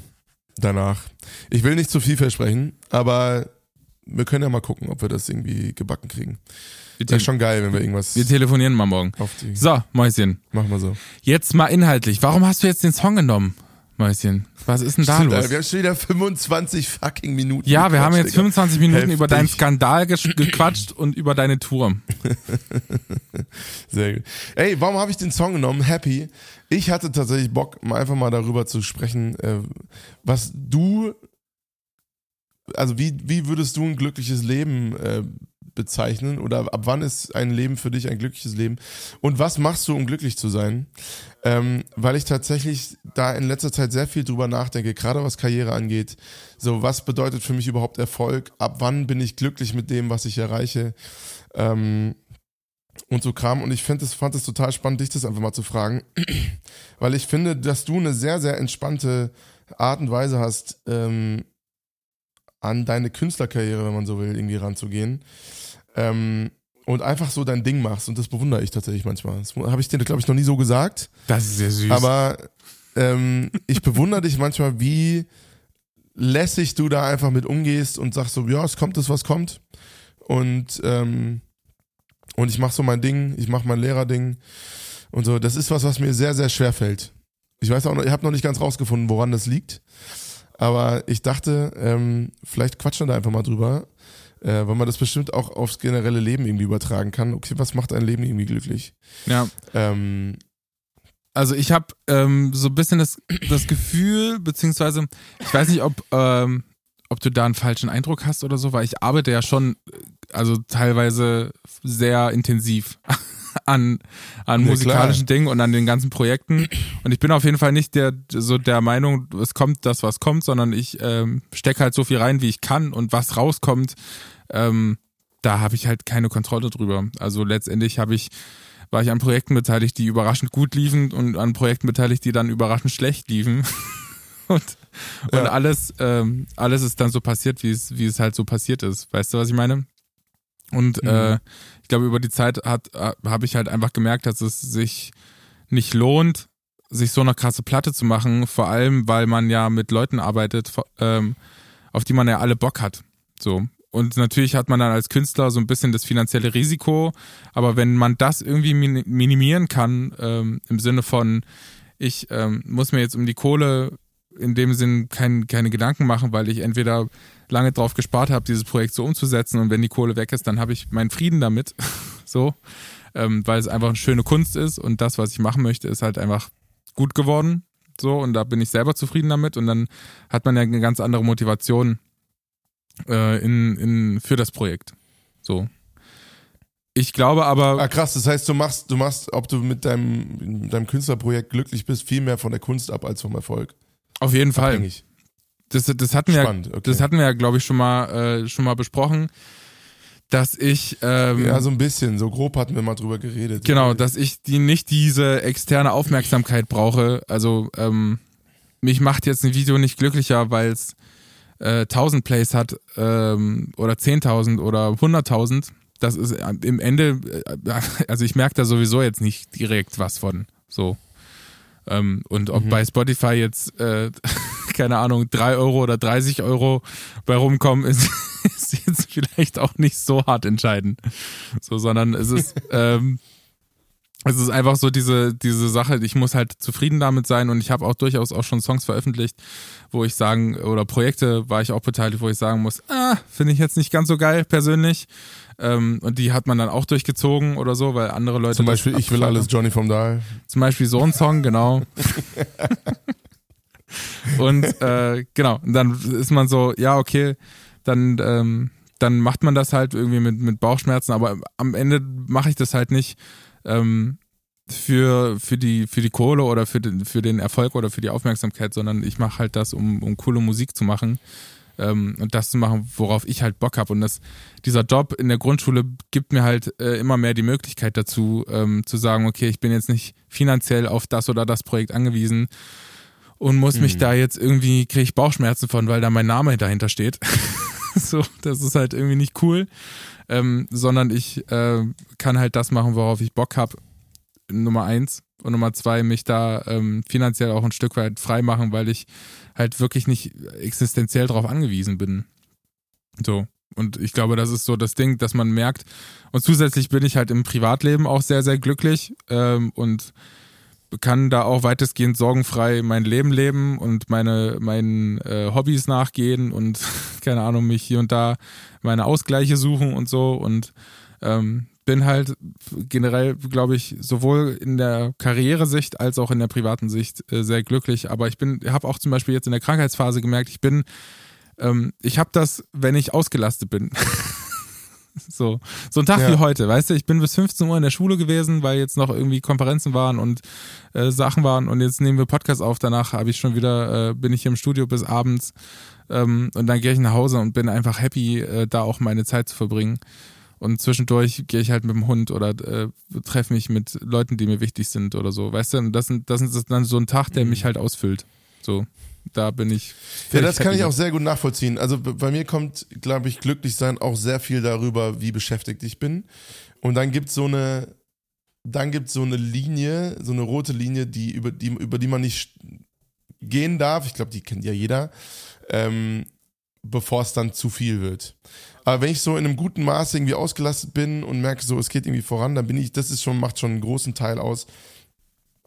danach. Ich will nicht zu viel versprechen, aber wir können ja mal gucken, ob wir das irgendwie gebacken kriegen. Wäre schon geil, wenn wir irgendwas wir telefonieren mal morgen. So, Mäuschen. Machen wir so. Jetzt mal inhaltlich. Warum hast du jetzt den Song genommen, Mäuschen? Was ist denn da Stimmt, los? Alter, wir haben schon wieder 25 fucking Minuten. Ja, wir haben jetzt Digga. 25 Minuten Heftig. über deinen Skandal gequatscht und über deine Tour. [LAUGHS] Sehr gut. Ey, warum habe ich den Song genommen? Happy. Ich hatte tatsächlich Bock, einfach mal darüber zu sprechen, äh, was du, also wie, wie würdest du ein glückliches Leben äh, bezeichnen oder ab wann ist ein Leben für dich ein glückliches Leben und was machst du, um glücklich zu sein? Ähm, weil ich tatsächlich da in letzter Zeit sehr viel drüber nachdenke, gerade was Karriere angeht. So, was bedeutet für mich überhaupt Erfolg? Ab wann bin ich glücklich mit dem, was ich erreiche? Ähm, und so Kram. Und ich find es, fand es total spannend, dich das einfach mal zu fragen, [CLEARS THROAT] weil ich finde, dass du eine sehr, sehr entspannte Art und Weise hast, ähm, an deine Künstlerkarriere, wenn man so will, irgendwie ranzugehen. Ähm, und einfach so dein Ding machst. Und das bewundere ich tatsächlich manchmal. Das habe ich dir, glaube ich, noch nie so gesagt. Das ist sehr süß. Aber ähm, ich bewundere dich manchmal, wie lässig du da einfach mit umgehst und sagst so, ja, es kommt das, was kommt. Und, ähm, und ich mache so mein Ding, ich mache mein Lehrerding und so. Das ist was, was mir sehr, sehr schwer fällt. Ich weiß auch noch, ich habe noch nicht ganz rausgefunden, woran das liegt. Aber ich dachte, ähm, vielleicht quatschen wir da einfach mal drüber, äh, weil man das bestimmt auch aufs generelle Leben irgendwie übertragen kann. Okay, was macht ein Leben irgendwie glücklich? Ja. Ähm, also ich habe ähm, so ein bisschen das, das Gefühl, beziehungsweise ich weiß nicht, ob, ähm, ob du da einen falschen Eindruck hast oder so, weil ich arbeite ja schon, also teilweise sehr intensiv [LAUGHS] an, an Ja, musikalischen klar. Dingen und an den ganzen Projekten. Und ich bin auf jeden Fall nicht der so der Meinung, es kommt das, was kommt, sondern ich ähm, stecke halt so viel rein, wie ich kann und was rauskommt, ähm, da habe ich halt keine Kontrolle drüber. Also letztendlich habe ich war ich an Projekten beteiligt, die überraschend gut liefen und an Projekten beteiligt, die dann überraschend schlecht liefen. [LAUGHS] und und Ja. alles, ähm, alles ist dann so passiert, wie es, wie es halt so passiert ist. Weißt du, was ich meine? Und Mhm. äh, ich glaube, über die Zeit hat habe ich halt einfach gemerkt, dass es sich nicht lohnt, sich so eine krasse Platte zu machen, vor allem, weil man ja mit Leuten arbeitet, ähm, auf die man ja alle Bock hat. So. Und natürlich hat man dann als Künstler so ein bisschen das finanzielle Risiko, aber wenn man das irgendwie min- minimieren kann, ähm, im Sinne von, ich ähm, muss mir jetzt um die Kohle in dem Sinn kein, keine Gedanken machen, weil ich entweder lange drauf gespart habe, dieses Projekt so umzusetzen und wenn die Kohle weg ist, dann habe ich meinen Frieden damit. [LAUGHS] so. Ähm, weil es einfach eine schöne Kunst ist und das, was ich machen möchte, ist halt einfach gut geworden. So, und da bin ich selber zufrieden damit und dann hat man ja eine ganz andere Motivation äh, in, in, für das Projekt. So. Ich glaube aber, ah, krass, das heißt, du machst, du machst, ob du mit deinem, mit deinem Künstlerprojekt glücklich bist, viel mehr von der Kunst ab als vom Erfolg. auf jeden Fall. Abhängig. Das, das hatten wir, Spannend, okay. das hatten wir ja, glaube ich, schon mal, äh, schon mal besprochen, dass ich, ähm, ja, so ein bisschen, so grob hatten wir mal drüber geredet. Genau, dass ich die nicht diese externe Aufmerksamkeit brauche. Also ähm, mich macht jetzt ein Video nicht glücklicher, weil es äh, 1000 Plays hat ähm, oder 10.000 oder 100.000. Das ist äh, im Ende, äh, [LAUGHS] also ich merke da sowieso jetzt nicht direkt was von. So. Ähm, und ob Mhm. bei Spotify jetzt, äh, [LAUGHS] keine Ahnung, 3 Euro oder 30 Euro bei rumkommen, ist, [LAUGHS] ist jetzt vielleicht auch nicht so hart entscheidend. So, sondern es ist, ähm, es ist einfach so diese, diese Sache, ich muss halt zufrieden damit sein und ich habe auch durchaus auch schon Songs veröffentlicht, wo ich sagen, oder Projekte war ich auch beteiligt, wo ich sagen muss, ah, finde ich jetzt nicht ganz so geil persönlich. Ähm, und die hat man dann auch durchgezogen oder so, weil andere Leute. Zum Beispiel, ich will alles Johnny vom Dahl. zum Beispiel so ein Song, genau. [LAUGHS] und äh, genau, und dann ist man so, ja, okay, dann, ähm, dann macht man das halt irgendwie mit, mit Bauchschmerzen, aber am Ende mache ich das halt nicht ähm, für, für, die, für die Kohle oder für den, für den Erfolg oder für die Aufmerksamkeit, sondern ich mache halt das, um, um coole Musik zu machen ähm, und das zu machen, worauf ich halt Bock habe. Und das, dieser Job in der Grundschule gibt mir halt äh, immer mehr die Möglichkeit dazu, ähm, zu sagen, okay, ich bin jetzt nicht finanziell auf das oder das Projekt angewiesen und muss mich Mhm. da jetzt irgendwie, kriege ich Bauchschmerzen von, weil da mein Name dahinter steht. [LAUGHS] so, das ist halt irgendwie nicht cool. Ähm, sondern ich äh, kann halt das machen, worauf ich Bock habe. Nummer eins. Und Nummer zwei, mich da ähm, finanziell auch ein Stück weit frei machen, weil ich halt wirklich nicht existenziell darauf angewiesen bin. So. Und ich glaube, das ist so das Ding, dass man merkt. Und zusätzlich bin ich halt im Privatleben auch sehr, sehr glücklich ähm, und kann da auch weitestgehend sorgenfrei mein Leben leben und meine meinen äh, Hobbys nachgehen und [LAUGHS] keine Ahnung mich hier und da meine Ausgleiche suchen und so. Und ähm, bin halt generell glaube ich sowohl in der Karrieresicht als auch in der privaten Sicht äh, sehr glücklich. Aber ich bin habe auch zum Beispiel jetzt in der Krankheitsphase gemerkt ich bin ähm, ich habe das wenn ich ausgelastet bin [LAUGHS] [LAUGHS] so, so ein Tag Ja. wie heute, weißt du, ich bin bis 15 Uhr in der Schule gewesen, weil jetzt noch irgendwie Konferenzen waren und äh, Sachen waren und jetzt nehmen wir Podcast auf. Danach habe ich schon wieder, äh, bin ich hier im Studio bis abends ähm, und dann gehe ich nach Hause und bin einfach happy, äh, da auch meine Zeit zu verbringen. Und zwischendurch gehe ich halt mit dem Hund oder äh, treffe mich mit Leuten, die mir wichtig sind oder so, weißt du. Und das, sind, das ist dann so ein Tag, der mich halt ausfüllt. So, da bin ich. Ja, das kann ich auch sehr gut nachvollziehen. Also bei mir kommt, glaube ich, glücklich sein auch sehr viel darüber, wie beschäftigt ich bin Und dann gibt es so eine, dann gibt so eine Linie, so eine rote Linie, die über die, über die man nicht gehen darf. Ich glaube, die kennt ja jeder, ähm, bevor es dann zu viel wird. Aber wenn ich so in einem guten Maß irgendwie ausgelastet bin und merke, so es geht irgendwie voran, dann bin ich, das ist schon, macht schon einen großen Teil aus,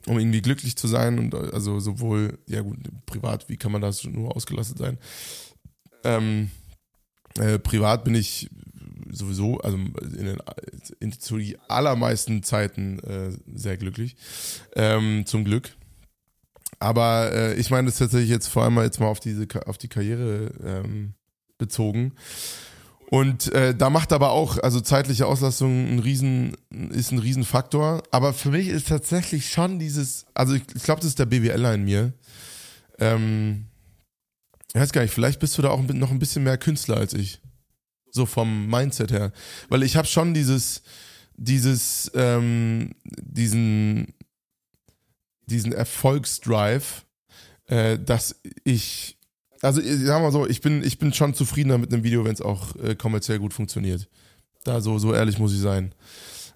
um irgendwie glücklich zu sein und also sowohl, ja gut, privat, wie kann man das nur ausgelastet sein? Ähm, äh, privat bin ich sowieso, also in den in, zu die allermeisten Zeiten äh, sehr glücklich. Ähm, zum Glück. Aber äh, ich meine das tatsächlich jetzt vor allem jetzt mal auf diese auf die Karriere ähm, bezogen. Und äh, da macht aber auch, also zeitliche Auslastung ein Riesen, ist ein Riesenfaktor. Aber für mich ist tatsächlich schon dieses, also ich, ich glaube, das ist der BWLer in mir. Ähm, ich weiß gar nicht, vielleicht bist du da auch noch ein bisschen mehr Künstler als ich. So vom Mindset her. Weil ich habe schon dieses, dieses, ähm, diesen, diesen Erfolgsdrive, äh, dass ich also sagen wir so, ich bin, ich bin schon zufriedener mit einem Video, wenn es auch äh, kommerziell gut funktioniert. Da so, so ehrlich muss ich sein.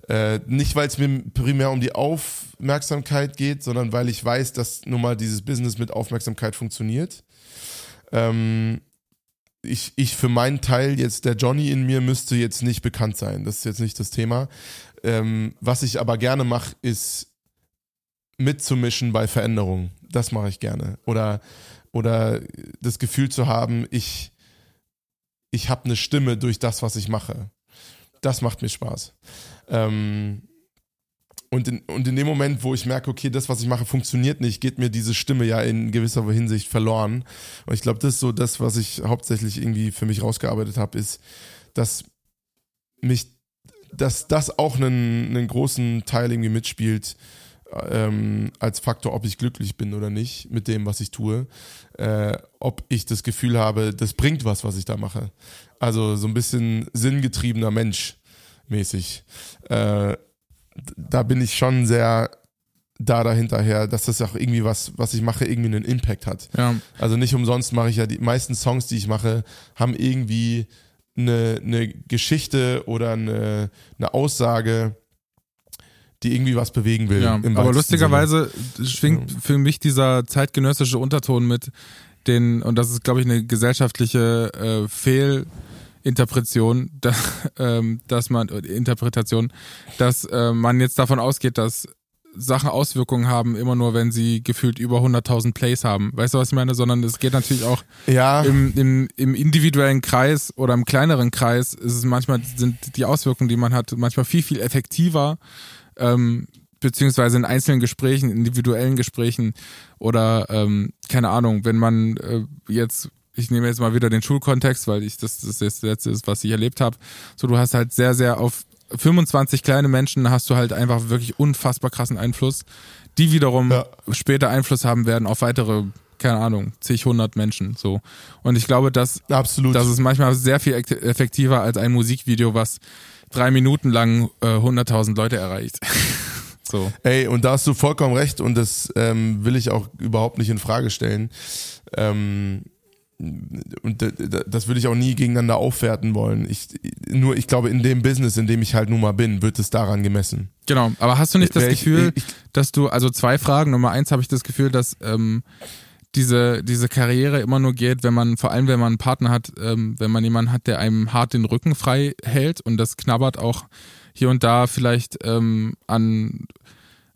Äh, nicht, weil es mir primär um die Aufmerksamkeit geht, sondern weil ich weiß, dass nun mal dieses Business mit Aufmerksamkeit funktioniert. Ähm, ich, ich für meinen Teil jetzt, der Johnny in mir müsste jetzt nicht bekannt sein. Das ist jetzt nicht das Thema. Ähm, was ich aber gerne mache, ist mitzumischen bei Veränderungen. Das mache ich gerne. Oder oder das Gefühl zu haben, ich, ich habe eine Stimme durch das, was ich mache. Das macht mir Spaß. Ähm, und, in, und in dem Moment, wo ich merke, okay, das, was ich mache, funktioniert nicht, geht mir diese Stimme ja in gewisser Hinsicht verloren. Und ich glaube, das ist so das, was ich hauptsächlich irgendwie für mich rausgearbeitet habe, ist, dass mich, dass das auch einen, einen großen Teil irgendwie mitspielt, ähm, als Faktor, ob ich glücklich bin oder nicht mit dem, was ich tue. Äh, ob ich das Gefühl habe, das bringt was, was ich da mache. Also so ein bisschen sinngetriebener Mensch mäßig. Äh, da bin ich schon sehr da dahinterher, dass das auch irgendwie was, was ich mache, irgendwie einen Impact hat. Ja. Also nicht umsonst mache ich ja die meisten Songs, die ich mache, haben irgendwie eine, eine Geschichte oder eine, eine Aussage, die irgendwie was bewegen will. Ja, aber lustigerweise Sinne. schwingt für mich dieser zeitgenössische Unterton mit den, und das ist, glaube ich, eine gesellschaftliche äh, Fehlinterpretation, [LAUGHS] da, ähm, dass man, Interpretation, dass äh, man jetzt davon ausgeht, dass Sachen Auswirkungen haben, immer nur, wenn sie gefühlt über 100.000 Plays haben. Weißt du, was ich meine? Sondern es geht natürlich auch ja. im, im, im individuellen Kreis oder im kleineren Kreis ist es manchmal, sind die Auswirkungen, die man hat, manchmal viel, viel effektiver ähm, beziehungsweise in einzelnen Gesprächen, individuellen Gesprächen oder ähm, keine Ahnung, wenn man äh, jetzt ich nehme jetzt mal wieder den Schulkontext, weil ich das das, das letzte ist, was ich erlebt habe. So, du hast halt sehr, sehr auf 25 kleine Menschen hast du halt einfach wirklich unfassbar krassen Einfluss, die wiederum ja. später Einfluss haben werden auf weitere, keine Ahnung, zig, hundert Menschen. So. Und ich glaube, dass, Absolut. das ist manchmal sehr viel effektiver als ein Musikvideo, was drei Minuten lang äh, 100.000 Leute erreicht. [LAUGHS] so. Ey, und da hast du vollkommen recht und das ähm, will ich auch überhaupt nicht in Frage stellen. Ähm, und das würde ich auch nie gegeneinander aufwerten wollen. Ich, nur, ich glaube, in dem Business, in dem ich halt nun mal bin, wird es daran gemessen. Genau, aber hast du nicht das Gefühl, ich, ich, dass du, also zwei Fragen. Nummer eins habe ich das Gefühl, dass ähm, diese, diese Karriere immer nur geht, wenn man, vor allem wenn man einen Partner hat, ähm, wenn man jemanden hat, der einem hart den Rücken frei hält und das knabbert auch hier und da vielleicht ähm, an,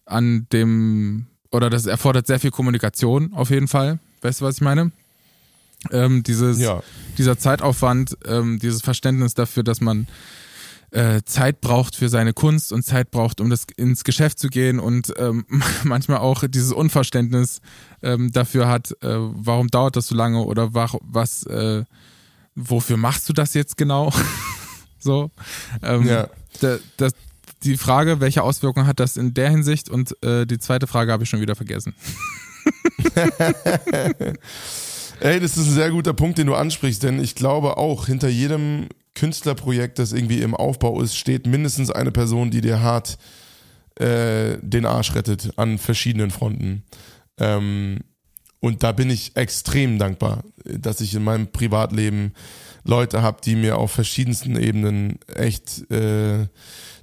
an dem, oder das erfordert sehr viel Kommunikation auf jeden Fall. Weißt du, was ich meine? Ähm, dieses, ja. Dieser Zeitaufwand, ähm, dieses Verständnis dafür, dass man äh, Zeit braucht für seine Kunst und Zeit braucht, um das ins Geschäft zu gehen und ähm, [LAUGHS] manchmal auch dieses Unverständnis ähm, dafür hat, äh, warum dauert das so lange oder war, was, äh, wofür machst du das jetzt genau? [LAUGHS] so. Ähm, ja. Da, das, die Frage, welche Auswirkungen hat das in der Hinsicht? Und äh, die zweite Frage habe ich schon wieder vergessen. [LAUGHS] Ey, das ist ein sehr guter Punkt, den du ansprichst, denn ich glaube auch, hinter jedem Künstlerprojekt, das irgendwie im Aufbau ist, steht mindestens eine Person, die dir hart äh, den Arsch rettet an verschiedenen Fronten. Ähm, und da bin ich extrem dankbar, dass ich in meinem Privatleben Leute habe, die mir auf verschiedensten Ebenen echt äh,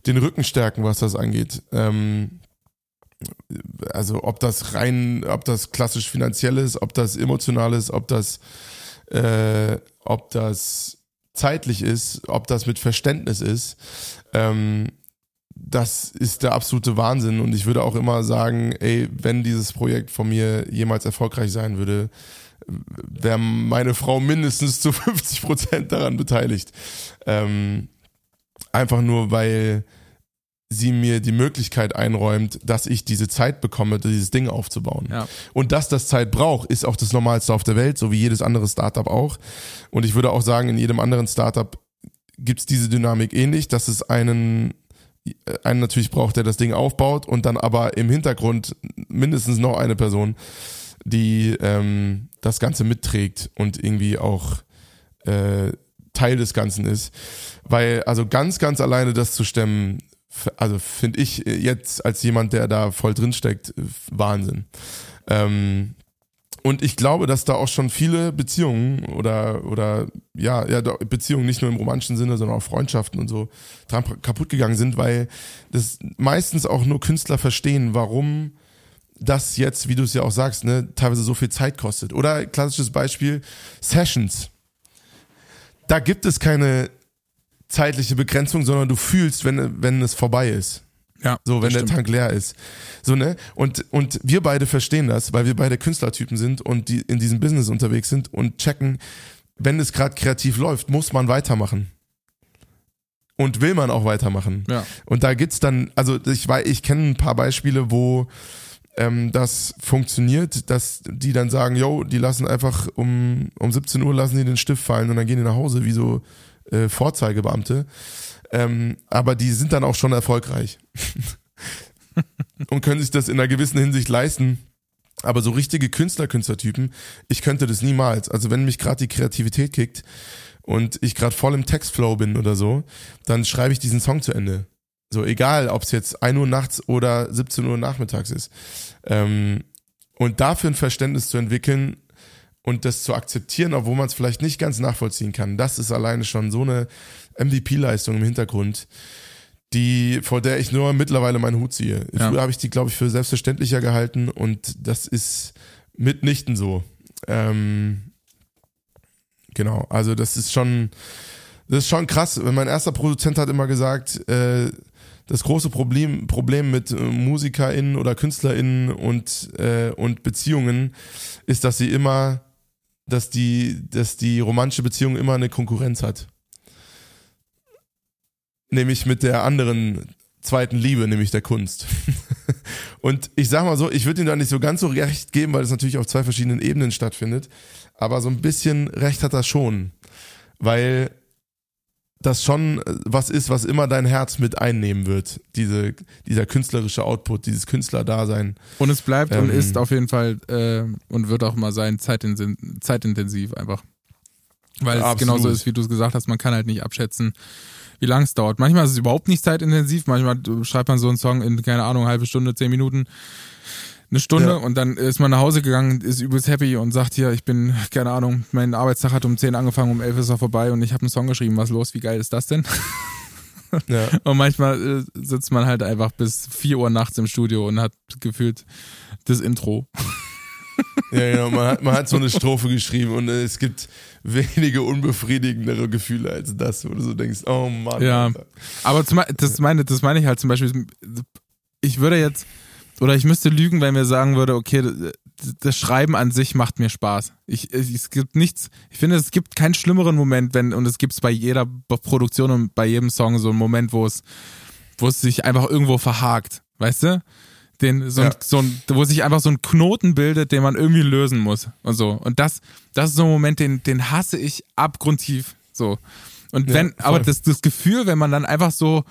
den Rücken stärken, was das angeht. Ähm, also ob das rein, ob das klassisch finanziell ist, ob das emotional ist, ob das, äh, ob das zeitlich ist, ob das mit Verständnis ist. Ähm, das ist der absolute Wahnsinn und ich würde auch immer sagen, ey, wenn dieses Projekt von mir jemals erfolgreich sein würde, wäre meine Frau mindestens zu [LAUGHS] 50 Prozent daran beteiligt. Ähm, einfach nur, weil sie mir die Möglichkeit einräumt, dass ich diese Zeit bekomme, dieses Ding aufzubauen. Ja. Und dass das Zeit braucht, ist auch das Normalste auf der Welt, so wie jedes andere Startup auch. Und ich würde auch sagen, in jedem anderen Startup gibt es diese Dynamik ähnlich, dass es einen einen natürlich braucht, der das Ding aufbaut und dann aber im Hintergrund mindestens noch eine Person, die ähm, das Ganze mitträgt und irgendwie auch äh, Teil des Ganzen ist. Weil, also ganz, ganz alleine das zu stemmen, also finde ich jetzt als jemand, der da voll drin steckt, Wahnsinn. Ähm, und ich glaube, dass da auch schon viele Beziehungen oder, oder ja, ja, Beziehungen nicht nur im romantischen Sinne, sondern auch Freundschaften und so dran kaputt gegangen sind, weil das meistens auch nur Künstler verstehen, warum das jetzt, wie du es ja auch sagst, ne, teilweise so viel Zeit kostet. Oder klassisches Beispiel, Sessions. Da gibt es keine zeitliche Begrenzung, sondern du fühlst, wenn, wenn es vorbei ist. Ja. So, wenn der stimmt. Tank leer ist. So, ne? Und, und wir beide verstehen das, weil wir beide Künstlertypen sind und die in diesem Business unterwegs sind und checken, wenn es gerade kreativ läuft, muss man weitermachen. Und will man auch weitermachen. Ja. Und da gibt's dann, also ich weiß, ich kenne ein paar Beispiele, wo ähm, das funktioniert, dass die dann sagen, yo, die lassen einfach um, um 17 Uhr lassen die den Stift fallen und dann gehen die nach Hause wie so äh, Vorzeigebeamte. Ähm, aber die sind dann auch schon erfolgreich. und können sich das in einer gewissen Hinsicht leisten. Aber so richtige Künstler, Künstlertypen, ich könnte das niemals. Also wenn mich gerade die Kreativität kickt und ich gerade voll im Textflow bin oder so, dann schreibe ich diesen Song zu Ende. So egal, ob es jetzt 1 Uhr nachts oder 17 Uhr nachmittags ist. Ähm, und dafür ein Verständnis zu entwickeln und das zu akzeptieren, obwohl man es vielleicht nicht ganz nachvollziehen kann, das ist alleine schon so eine MVP-Leistung im Hintergrund, die, vor der ich nur mittlerweile meinen Hut ziehe. Ja. Früher habe ich die, glaube ich, für selbstverständlicher gehalten und das ist mitnichten so. Ähm, genau, also das ist schon, das ist schon krass. Mein erster Produzent hat immer gesagt, äh, das große Problem, Problem mit äh, MusikerInnen oder KünstlerInnen und, äh, und Beziehungen ist, dass sie immer, dass die, dass die romantische Beziehung immer eine Konkurrenz hat. Nämlich mit der anderen zweiten Liebe, nämlich der Kunst. [LAUGHS] und ich sag mal so, ich würde ihm da nicht so ganz so recht geben, weil das natürlich auf zwei verschiedenen Ebenen stattfindet. Aber so ein bisschen recht hat er schon. Weil das schon was ist, was immer dein Herz mit einnehmen wird. Diese, dieser künstlerische Output, dieses Künstlerdasein. Und es bleibt und Ähm. ist auf jeden Fall äh, und wird auch mal sein zeitinten zeitintensiv einfach. Weil es Absolut. genauso ist, wie du es gesagt hast, man kann halt nicht abschätzen, wie lang es dauert. Manchmal ist es überhaupt nicht zeitintensiv, manchmal schreibt man so einen Song in, keine Ahnung, halbe Stunde, zehn Minuten, eine Stunde Ja. und dann ist man nach Hause gegangen, ist übelst happy und sagt hier, ich bin, keine Ahnung, mein Arbeitstag hat um 10 angefangen, um 11 ist er vorbei und ich habe einen Song geschrieben, was los, wie geil ist das denn? Ja. [LAUGHS] Und manchmal äh, sitzt man halt einfach bis 4 Uhr nachts im Studio und hat gefühlt das Intro. Ja, genau. Man hat, man hat so eine Strophe geschrieben und äh, es gibt wenige unbefriedigendere Gefühle als das, wo du so denkst, oh Mann. Ja. Alter. Aber zum, das meine, das meine ich halt zum Beispiel, ich würde jetzt, oder ich müsste lügen, wenn mir sagen würde, okay, das Schreiben an sich macht mir Spaß. Ich, ich, es gibt nichts, ich finde, es gibt keinen schlimmeren Moment, wenn, und es gibt es bei jeder Produktion und bei jedem Song so einen Moment, wo es, wo es sich einfach irgendwo verhakt, weißt du? Den, so, ein, Ja. so ein, wo sich einfach so ein Knoten bildet, den man irgendwie lösen muss und so. Und das, das ist so ein Moment, den, den hasse ich abgrundtief, so. Und Ja, wenn, voll. aber das, das Gefühl, wenn man dann einfach so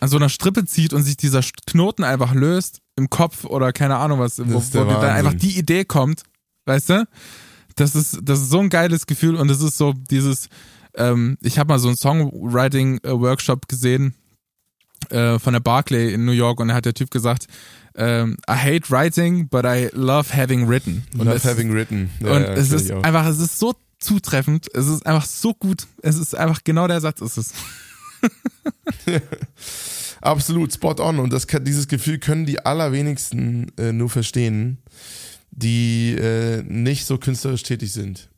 an so einer Strippe zieht und sich dieser Knoten einfach löst im Kopf oder keine Ahnung was, wo, wo dir dann einfach die Idee kommt, weißt du? Das ist, das ist so ein geiles Gefühl und es ist so dieses, ähm, ich habe mal so einen Songwriting-Workshop gesehen äh, von der Barclay in New York und da hat der Typ gesagt, ähm, I hate writing, but I love having written. Und Love es- having written. Ja, und ja, es ist einfach, es ist so zutreffend. Es ist einfach so gut. Es ist einfach genau der Satz ist es. [LAUGHS] [LAUGHS] Absolut, spot on. Und das, dieses Gefühl können die allerwenigsten äh, nur verstehen, die äh, nicht so künstlerisch tätig sind.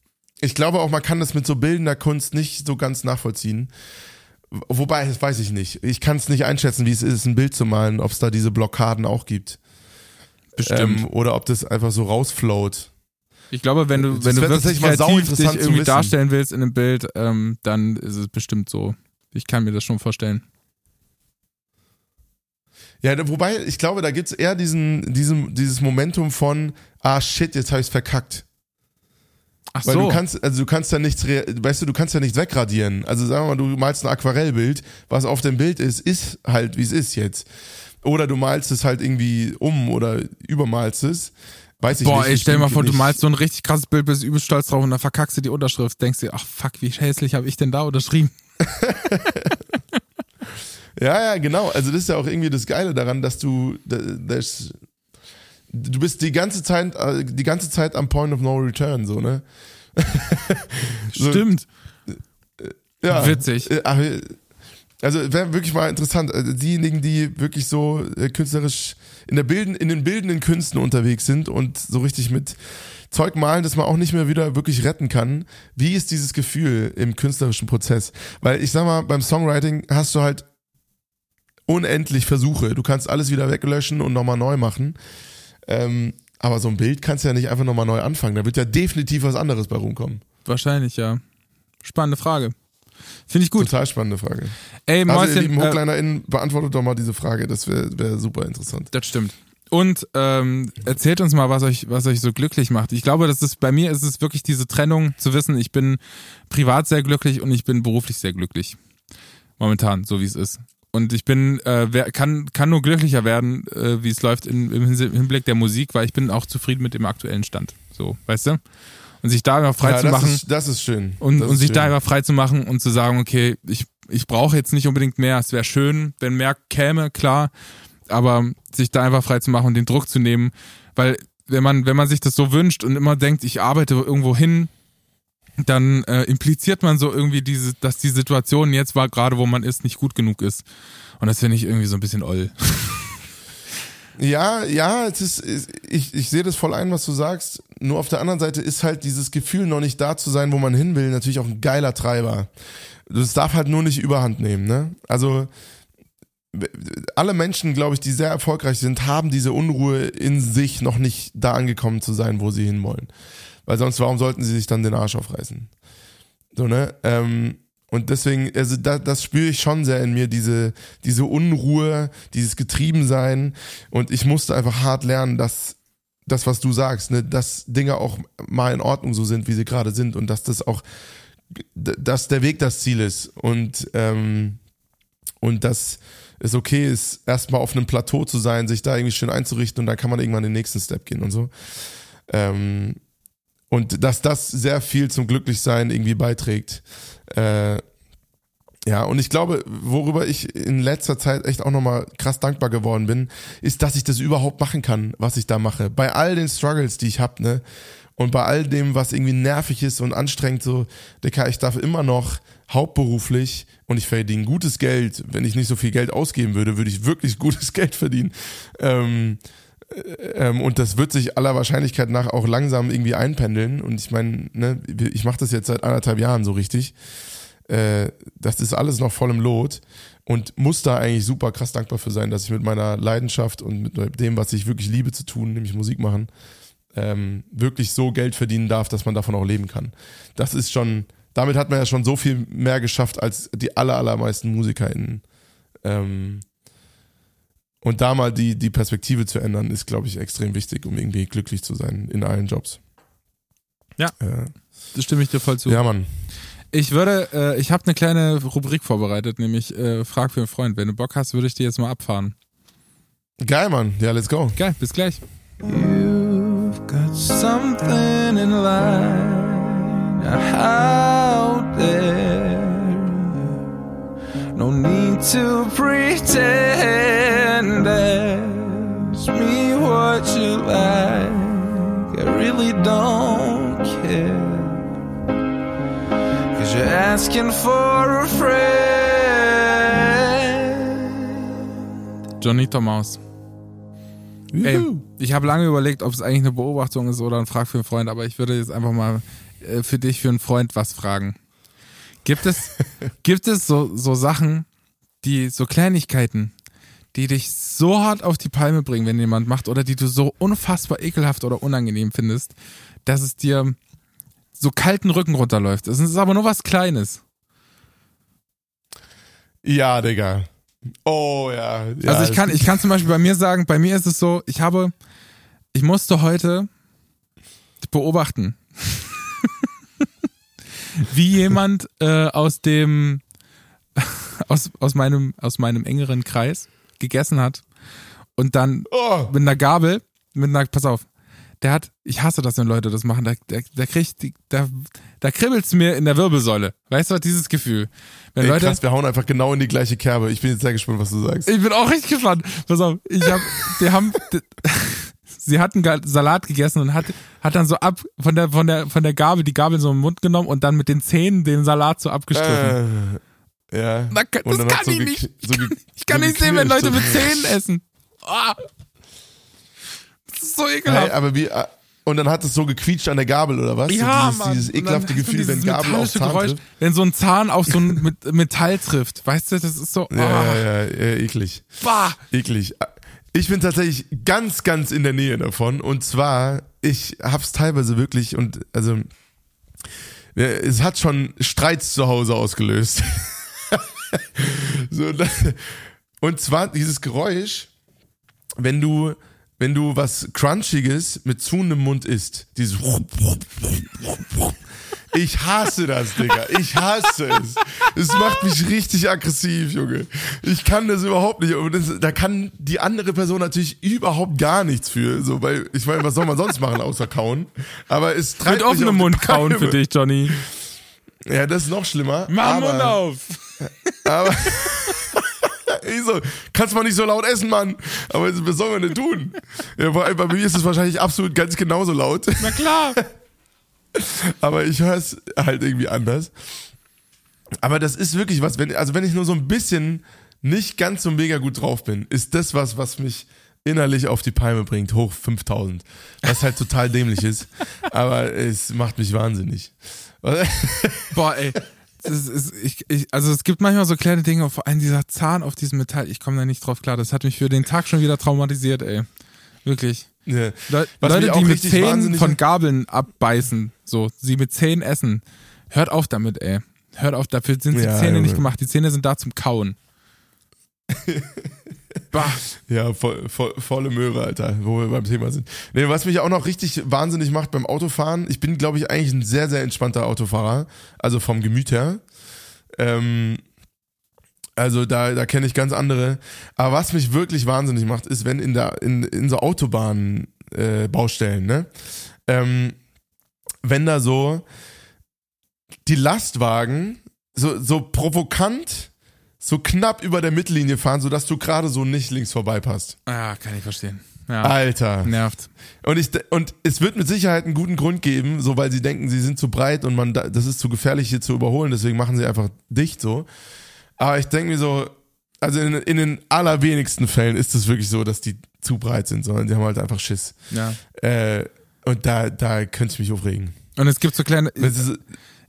Ich glaube auch, man kann das mit so bildender Kunst nicht so ganz nachvollziehen. Wobei, das weiß ich nicht. Ich kann es nicht einschätzen, wie es ist, ein Bild zu malen, ob es da diese Blockaden auch gibt. Bestimmt. Ähm, oder ob das einfach so rausfloat. Ich glaube, wenn du, Das wenn du wirklich kreativ dich irgendwie darstellen willst in einem Bild, ähm, dann ist es bestimmt so. Ich kann mir das schon vorstellen. Ja, wobei, ich glaube, da gibt's eher diesen, diesen, dieses Momentum von, ah shit, jetzt habe ich's verkackt. Ach Weil so. du kannst, also du kannst ja nichts, weißt du, du kannst ja nichts wegradieren. Also sagen wir mal, du malst ein Aquarellbild, was auf dem Bild ist, ist halt, wie es ist jetzt. Oder du malst es halt irgendwie um oder übermalst es. Weiß ich Boah, nicht. ey, Ich stell dir mal vor, du nicht- malst so ein richtig krasses Bild, bist übelst stolz drauf und dann verkackst du die Unterschrift, denkst dir, ach fuck, wie hässlich habe ich denn da unterschrieben? [LAUGHS] Ja, ja, genau. Also das ist ja auch irgendwie das Geile daran, dass du, da- das, du bist die ganze Zeit, äh, die ganze Zeit am Point of No Return, so, ne? So- [LAUGHS] Stimmt. Ja. Witzig. Äh, äh, Also wäre wirklich mal interessant. Also diejenigen, die wirklich so äh, künstlerisch in der Bilden, in den bildenden Künsten unterwegs sind und so richtig mit Zeug malen, das man auch nicht mehr wieder wirklich retten kann. Wie ist dieses Gefühl im künstlerischen Prozess? Weil ich sag mal, beim Songwriting hast du halt unendlich Versuche. Du kannst alles wieder weglöschen und nochmal neu machen. Ähm, aber so ein Bild kannst du ja nicht einfach nochmal neu anfangen. Da wird ja definitiv was anderes bei rumkommen. Wahrscheinlich, ja. Spannende Frage. Finde ich gut. Total spannende Frage. Ey, Also, ihr lieben äh, HooklinerInnen, beantwortet doch mal diese Frage. Das wäre wär super interessant. Das stimmt. Und ähm, erzählt uns mal, was euch, was euch so glücklich macht. Ich glaube, das ist bei mir ist es wirklich diese Trennung zu wissen, ich bin privat sehr glücklich und ich bin beruflich sehr glücklich. Momentan, so wie es ist. Und ich bin, äh, wer, kann, kann nur glücklicher werden, äh, wie es läuft in, im Hinblick der Musik, weil ich bin auch zufrieden mit dem aktuellen Stand. So, weißt du? Und sich da immer frei ja, zu das machen Ist, das ist schön. und, das und sich schön. da einfach frei zu machen und zu sagen, okay, ich, ich brauche jetzt nicht unbedingt mehr. Es wäre schön, wenn mehr käme, klar. Aber sich da einfach frei zu machen und den Druck zu nehmen, weil wenn man, wenn man sich das so wünscht und immer denkt, ich arbeite irgendwo hin, dann äh, impliziert man so irgendwie diese, dass die Situation jetzt war gerade, wo man ist, nicht gut genug ist. Und das finde ich irgendwie so ein bisschen oll. [LAUGHS] Ja, ja, es ist, ich, ich sehe das voll ein, was du sagst. Nur auf der anderen Seite ist halt dieses Gefühl, noch nicht da zu sein, wo man hin will, natürlich auch ein geiler Treiber. Das darf halt nur nicht überhand nehmen, ne? Also, alle Menschen, glaube ich, die sehr erfolgreich sind, haben diese Unruhe in sich, noch nicht da angekommen zu sein, wo sie hinwollen. Weil sonst, warum sollten sie sich dann den Arsch aufreißen? So, ne? Ähm, und deswegen, also da, das spüre ich schon sehr in mir, diese, diese Unruhe, dieses Getriebensein. Und ich musste einfach hart lernen, dass das, was du sagst, ne, dass Dinge auch mal in Ordnung so sind, wie sie gerade sind und dass das auch, dass der Weg das Ziel ist und, ähm, und dass es okay ist, erstmal auf einem Plateau zu sein, sich da irgendwie schön einzurichten und dann kann man irgendwann den nächsten Step gehen und so. Ähm, und dass das sehr viel zum Glücklichsein irgendwie beiträgt. Äh, ja, und ich glaube, worüber ich in letzter Zeit echt auch nochmal krass dankbar geworden bin, ist, dass ich das überhaupt machen kann, was ich da mache. Bei all den Struggles, die ich hab, ne? Und bei all dem, was irgendwie nervig ist und anstrengend, so, Dicker, ich darf immer noch hauptberuflich und ich verdiene gutes Geld. Wenn ich nicht so viel Geld ausgeben würde, würde ich wirklich [LAUGHS] gutes Geld verdienen. Ähm, ähm, und das wird sich aller Wahrscheinlichkeit nach auch langsam irgendwie einpendeln. Und ich meine, ne, ich mache das jetzt seit anderthalb Jahren so richtig. Äh, das ist alles noch voll im Lot und muss da eigentlich super krass dankbar für sein, dass ich mit meiner Leidenschaft und mit dem, was ich wirklich liebe zu tun, nämlich Musik machen, ähm, wirklich so Geld verdienen darf, dass man davon auch leben kann. Das ist schon, damit hat man ja schon so viel mehr geschafft als die aller, allermeisten MusikerInnen. Ähm, und da mal die, die Perspektive zu ändern, ist, glaube ich, extrem wichtig, um irgendwie glücklich zu sein in allen Jobs. Ja. Äh, Das stimme ich dir voll zu. ja, Mann. Ich würde, äh, ich habe eine kleine Rubrik vorbereitet, nämlich äh, Frag für einen Freund. Wenn du Bock hast, würde ich dir jetzt mal abfahren. Geil, Mann. Ja, let's go. Geil, bis gleich. You've got something in line out there. No need to pretend. Ask me what you like. I really don't care. asking for a friend. Johnny Thomas. Ey, ich habe lange überlegt, ob es eigentlich eine Beobachtung ist oder ein Frag für einen Freund, aber ich würde jetzt einfach mal äh, für dich, für einen Freund was fragen. Gibt es, gibt es so, so Sachen, die, so Kleinigkeiten, die dich so hart auf die Palme bringen, wenn jemand macht, oder die du so unfassbar ekelhaft oder unangenehm findest, dass es dir so kalten Rücken runterläuft? Es ist aber nur was Kleines. Ja, Digga. Oh ja. ja also ich kann, ich kann zum Beispiel bei mir sagen, bei mir ist es so, ich habe, ich musste heute beobachten, wie jemand äh, aus dem, [LAUGHS] aus, aus meinem, aus meinem engeren Kreis gegessen hat und dann Oh, mit einer Gabel, mit einer, pass auf, der hat, ich hasse das, wenn Leute das machen, da, der, der kriegt, da, da kribbelt's mir in der Wirbelsäule. Weißt du, dieses Gefühl. Wenn ey, Leute, krass, wir hauen einfach genau in die gleiche Kerbe. Ich bin jetzt sehr gespannt, was du sagst. Ich bin auch richtig gespannt. Pass auf, ich hab, die haben, sie hatten Ga- Salat gegessen und hat, hat dann so ab von der, von der, von der Gabel die Gabel so im Mund genommen und dann mit den Zähnen den Salat so abgestrichen. Äh, ja. Kann- Und das kann hat so ich ge- nicht. So ge- Ich kann so nicht sehen, wenn. Leute mit Zähnen essen. Ah. Das ist so Hey, ekelhaft. aber wie, äh, und dann hat es so gequietscht an der Gabel, oder was? ja, so dieses, dieses ekelhafte Gefühl, wenn Gabel auf Zahn Geräusch, trifft. wenn so ein Zahn auf so ein Met- Metall trifft. Weißt du, das ist so, Ja, ah, ja, ja, ja, eklig. bah. Eklig. Ich bin tatsächlich ganz, ganz in der Nähe davon. Und zwar, ich hab's teilweise wirklich und also ja, es hat schon Streits zu Hause ausgelöst. [LAUGHS] so, und zwar dieses Geräusch, wenn du, wenn du was Crunchiges mit zuhendem Mund isst. Dieses Ich hasse das, Digga. Ich hasse es. Es macht mich richtig aggressiv, Junge. Ich kann das überhaupt nicht. Und das, da kann die andere Person natürlich überhaupt gar nichts für. So, weil, ich meine, was soll man sonst machen, außer kauen? Aber es treibt Mit offenem Mund kauen für dich, Johnny. Ja, das ist noch schlimmer. Mach aber, Mund auf. [LAUGHS] Aber ich so, kannst mal nicht so laut essen, Mann. Aber was sollen wir denn tun? Ja, allem bei mir ist es wahrscheinlich absolut ganz genauso laut. Na klar. [LAUGHS] Aber ich höre es halt irgendwie anders. Aber das ist wirklich was, wenn, also wenn ich nur so ein bisschen nicht ganz so mega gut drauf bin, ist das was, was mich innerlich auf die Palme bringt, hoch 5000. Was halt total dämlich ist. Aber es macht mich wahnsinnig. [LAUGHS] Boah, ey. Ist, ich, ich, also es gibt manchmal so kleine Dinge, vor allem dieser Zahn auf diesem Metall, ich komme da nicht drauf klar. Das hat mich für den Tag schon wieder traumatisiert, ey. Wirklich. Ja. Le Was Leute, die mit Zähnen von Gabeln abbeißen, so, sie mit Zähnen essen. Hört auf damit, ey. Hört auf, dafür sind die Ja, Zähne Junge. nicht gemacht. Die Zähne sind da zum Kauen. [LAUGHS] bah. Ja, voll, voll, volle Möhre, Alter, wo wir beim Thema sind. Nee, was mich auch noch richtig wahnsinnig macht beim Autofahren, ich bin, glaube ich, eigentlich ein sehr, sehr entspannter Autofahrer, also vom Gemüt her. Ähm, also da, da kenne ich ganz andere. Aber was mich wirklich wahnsinnig macht, ist, wenn in der, in, in so Autobahnen äh, Baustellen, ne? Ähm, wenn da so die Lastwagen so, so provokant so knapp über der Mittellinie fahren, sodass du gerade so nicht links vorbei passt. Ja, kann ich verstehen. Ja, Alter. nervt. Und, ich, und es wird mit Sicherheit einen guten Grund geben, so weil sie denken, sie sind zu breit und man da- das ist zu gefährlich hier zu überholen, deswegen machen sie einfach dicht so. Aber ich denke mir so, also in, in den allerwenigsten Fällen ist es wirklich so, dass die zu breit sind, sondern die haben halt einfach Schiss. Ja. Äh, und da, da könnte ich mich aufregen. Und es gibt so kleine, Es ist,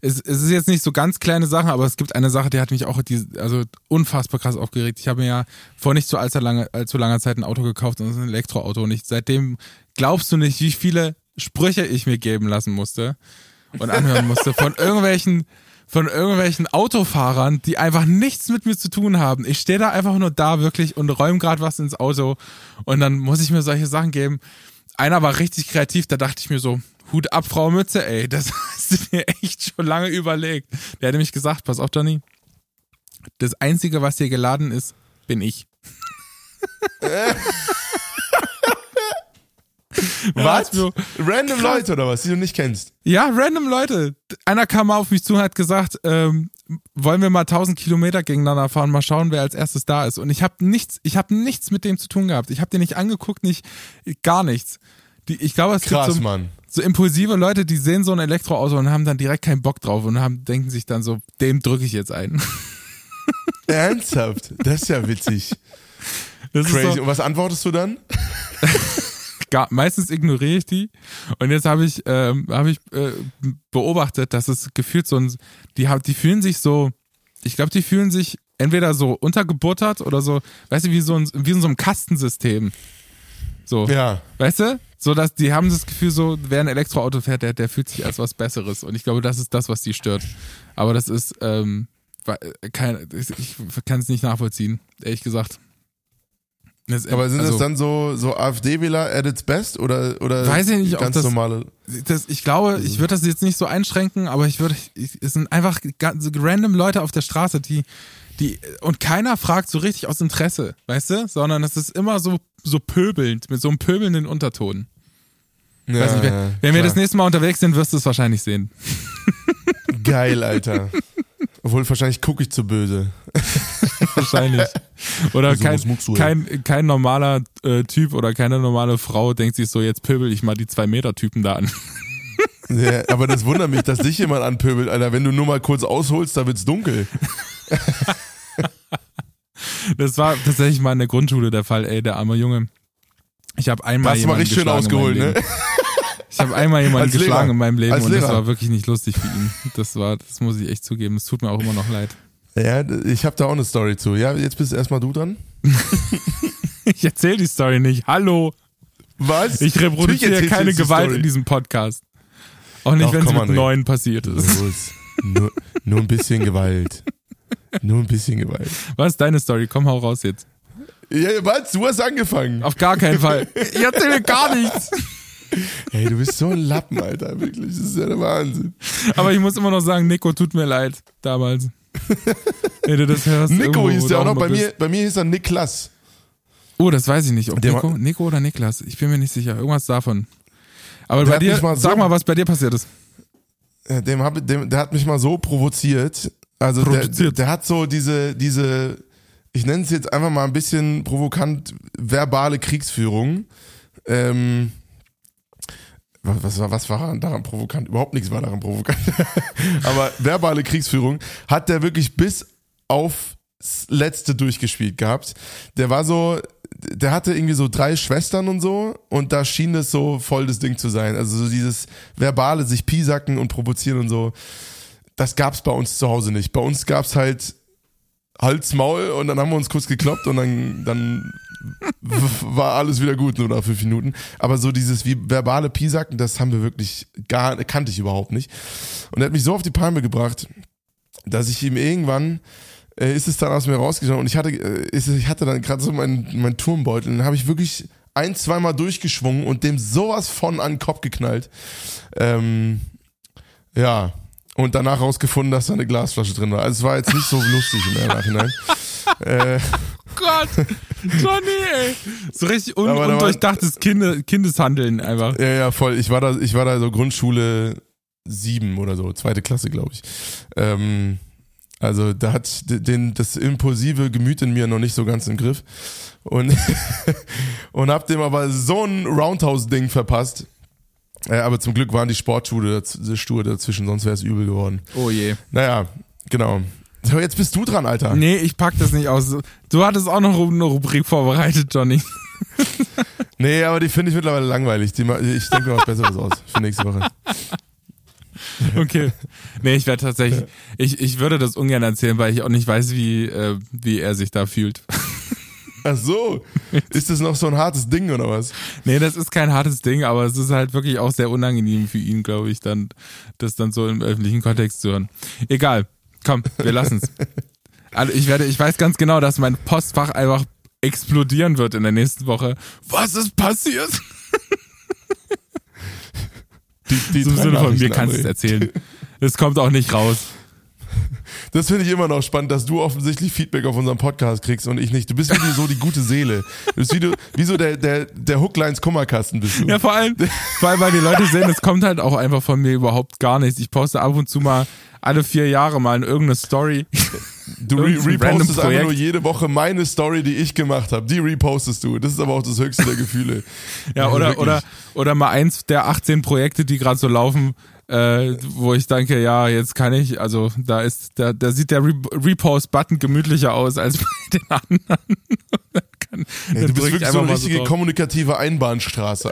es, es ist jetzt nicht so ganz kleine Sachen, aber es gibt eine Sache, die hat mich auch die, also unfassbar krass aufgeregt. Ich habe mir ja vor nicht so allzu, lange, allzu langer Zeit ein Auto gekauft und das ist ein Elektroauto und ich, seitdem glaubst du nicht, wie viele Sprüche ich mir geben lassen musste und anhören musste von irgendwelchen von irgendwelchen Autofahrern, die einfach nichts mit mir zu tun haben. Ich stehe da einfach nur da wirklich und räume gerade was ins Auto und dann muss ich mir solche Sachen geben. Einer war richtig kreativ, da dachte ich mir so, Hut ab, Frau Mütze, ey, das [LAUGHS] hast du dir echt schon lange überlegt. Der hat nämlich gesagt, pass auf, Johnny, das Einzige, was hier geladen ist, bin ich. [LAUGHS] [LAUGHS] was? so- Random Krass. Leute oder was, die du nicht kennst. Ja, random Leute. Einer kam mal auf mich zu und hat gesagt, ähm, wollen wir mal 1000 Kilometer gegeneinander fahren, mal schauen, wer als erstes da ist. Und ich habe nichts, ich habe nichts mit dem zu tun gehabt. Ich habe den nicht angeguckt, nicht gar nichts. Die, ich glaube, es Krass, gibt so, Mann. so impulsive Leute, die sehen so ein Elektroauto und haben dann direkt keinen Bock drauf und haben, denken sich dann so, dem drücke ich jetzt ein. [LAUGHS] Ernsthaft? Das ist ja witzig. Das ist Crazy. so, Und was antwortest du dann? [LAUGHS] gar, meistens ignoriere ich die. Und jetzt habe ich, ähm, habe ich äh, beobachtet, dass es gefühlt so ein, die, haben- die fühlen sich so, ich glaube, die fühlen sich entweder so untergebuttert oder so, weißt du, wie so ein, wie in so einem Kastensystem. So. Ja. Weißt du? So, dass die haben das Gefühl, so, wer ein Elektroauto fährt, der, der fühlt sich als was Besseres. Und ich glaube, das ist das, was die stört. Aber das ist, ähm, wa- kein, ich kann es nicht nachvollziehen, ehrlich gesagt. Das, Aber sind also, das dann so, so AfD-Wähler at its best oder, oder Weiß ich nicht, ob ganz das- normale? das, ich glaube, ich würde das jetzt nicht so einschränken, aber ich würde, es sind einfach ganz random Leute auf der Straße, die, die, und keiner fragt so richtig aus Interesse, weißt du? Sondern es ist immer so, so pöbelnd, mit so einem pöbelnden Unterton. Ja, Weiß nicht, wenn, ja, wenn wir das nächste Mal unterwegs sind, wirst du es wahrscheinlich sehen. Geil, Alter. Obwohl, wahrscheinlich gucke ich zu böse. Wahrscheinlich. [LAUGHS] Oder Also, kein, kein, kein normaler äh, Typ oder keine normale Frau denkt sich so, jetzt pöbel ich mal die zwei Meter Typen da an. Ja, aber das wundert mich, dass dich [LAUGHS] jemand anpöbelt, Alter. Wenn du nur mal kurz ausholst, da wird's dunkel. [LAUGHS] Das war tatsächlich mal in der Grundschule der Fall, ey, der arme Junge. Ich habe einmal Da hast du mal jemanden richtig schön geschlagen in meinem ausgeholt, ne? Leben. Ich habe einmal jemanden Als Lehrer. geschlagen in meinem Leben Als und das Lehrer. war wirklich nicht lustig für ihn. Das war, das muss ich echt zugeben. Es tut mir auch immer noch leid. Ja, ich habe da auch eine Story zu. Ja, jetzt bist erstmal du dran. [LAUGHS] Ich erzähle die Story nicht. Hallo. Was? Ich reproduziere keine Gewalt Story. in diesem Podcast. Auch nicht, wenn es mit neun passiert ist. Los. Nur, nur ein bisschen Gewalt. Nur ein bisschen Gewalt. Was ist deine Story? Komm, hau raus jetzt. Ja, was? Du hast angefangen. Auf gar keinen Fall. Ich erzähle gar nichts. [LAUGHS] Hey, du bist so ein Lappen, Alter. Wirklich. Das ist ja der Wahnsinn. Aber ich muss immer noch sagen, Nico, tut mir leid. Damals. Wenn du das hörst. Nico hieß der auch noch. Bei bist. mir, bei mir hieß er Niklas. Oh, das weiß ich nicht. Ob Der Nico, Nico oder Niklas? Ich bin mir nicht sicher. Irgendwas davon. Aber bei dir, mal so- sag mal, was bei dir passiert ist. Ja, Dem hab, dem, der hat mich mal so provoziert. Also der, der hat so diese, diese, ich nenne es jetzt einfach mal ein bisschen provokant, verbale Kriegsführung. Ähm, was, was, war, was war daran provokant? Überhaupt nichts war daran provokant. [LAUGHS] Aber verbale Kriegsführung hat der wirklich bis aufs Letzte durchgespielt gehabt. Der war so, der hatte irgendwie so drei Schwestern und so und da schien das so voll das Ding zu sein. Also so dieses verbale, sich piesacken und provozieren und so. Das gab's bei uns zu Hause nicht. Bei uns gab's halt Hals, Maul und dann haben wir uns kurz gekloppt und dann, dann war alles wieder gut, nur nach fünf Minuten. Aber so dieses wie verbale Piesacken, das haben wir wirklich gar, kannte ich überhaupt nicht. Und er hat mich so auf die Palme gebracht, dass ich ihm irgendwann äh, ist es dann aus mir rausgeschaut und ich hatte, äh, ist, ich hatte dann gerade so meinen mein Turmbeutel und dann habe ich wirklich ein, zweimal durchgeschwungen und dem sowas von an den Kopf geknallt. Ähm, ja. Und danach rausgefunden, dass da eine Glasflasche drin war. Also es war jetzt nicht so lustig im Nachhinein. [LAUGHS] äh, Gott, Johnny, ey. So richtig un Aber undurchdachtes Kinde Kindeshandeln einfach. ja, ja, voll. Ich war da, ich war da so Grundschule sieben oder so, zweite Klasse, glaube ich. Ähm, also da hat den, das impulsive Gemüt in mir noch nicht so ganz im Griff. Und, [LAUGHS] und hab dem aber so ein Roundhouse-Ding verpasst. Äh, aber zum Glück waren die Sportschuhe daz Schuhe dazwischen, sonst wäre es übel geworden. Oh je. Naja, genau. So, jetzt bist du dran, Alter. Nee, ich pack das nicht aus. Du hattest auch noch eine Rubrik vorbereitet, Johnny. [LAUGHS] Nee, aber die finde ich mittlerweile langweilig. Die, ich denke mir was Besseres aus für nächste Woche. [LAUGHS] Okay. Nee, ich werde tatsächlich, ich, ich würde das ungern erzählen, weil ich auch nicht weiß, wie, äh, wie er sich da fühlt. Ach so. Ist das noch so ein hartes Ding oder was? Nee, das ist kein hartes Ding, aber es ist halt wirklich auch sehr unangenehm für ihn, glaube ich, dann, das dann so im öffentlichen Kontext zu hören. Egal. Komm, wir lassen's. [LAUGHS] Also ich werde, ich weiß ganz genau, dass mein Postfach einfach explodieren wird in der nächsten Woche. Was ist passiert? Die, die So Im Sinne von, mir kannst du es erzählen. Es kommt auch nicht raus. Das finde ich immer noch spannend, dass du offensichtlich Feedback auf unseren Podcast kriegst und ich nicht. Du bist wie so die gute Seele. Du bist wie, du, wie so der, der, der Hooklines Kummerkasten bist du. Ja, vor allem, vor allem, weil die Leute sehen, es kommt halt auch einfach von mir überhaupt gar nichts. Ich poste ab und zu mal alle vier Jahre mal in irgendeine Story. Du re repostest einfach nur jede Woche meine Story, die ich gemacht habe. Die repostest du. Das ist aber auch das höchste der Gefühle. Ja, Also oder, oder, oder mal eins der 18 Projekte, die gerade so laufen, äh, wo ich denke, ja, jetzt kann ich, also da ist, da, da sieht der Re Repost-Button gemütlicher aus als bei [LAUGHS] den anderen. [LAUGHS] Kann, Ja, du bist ich wirklich so eine richtige drauf. kommunikative Einbahnstraße.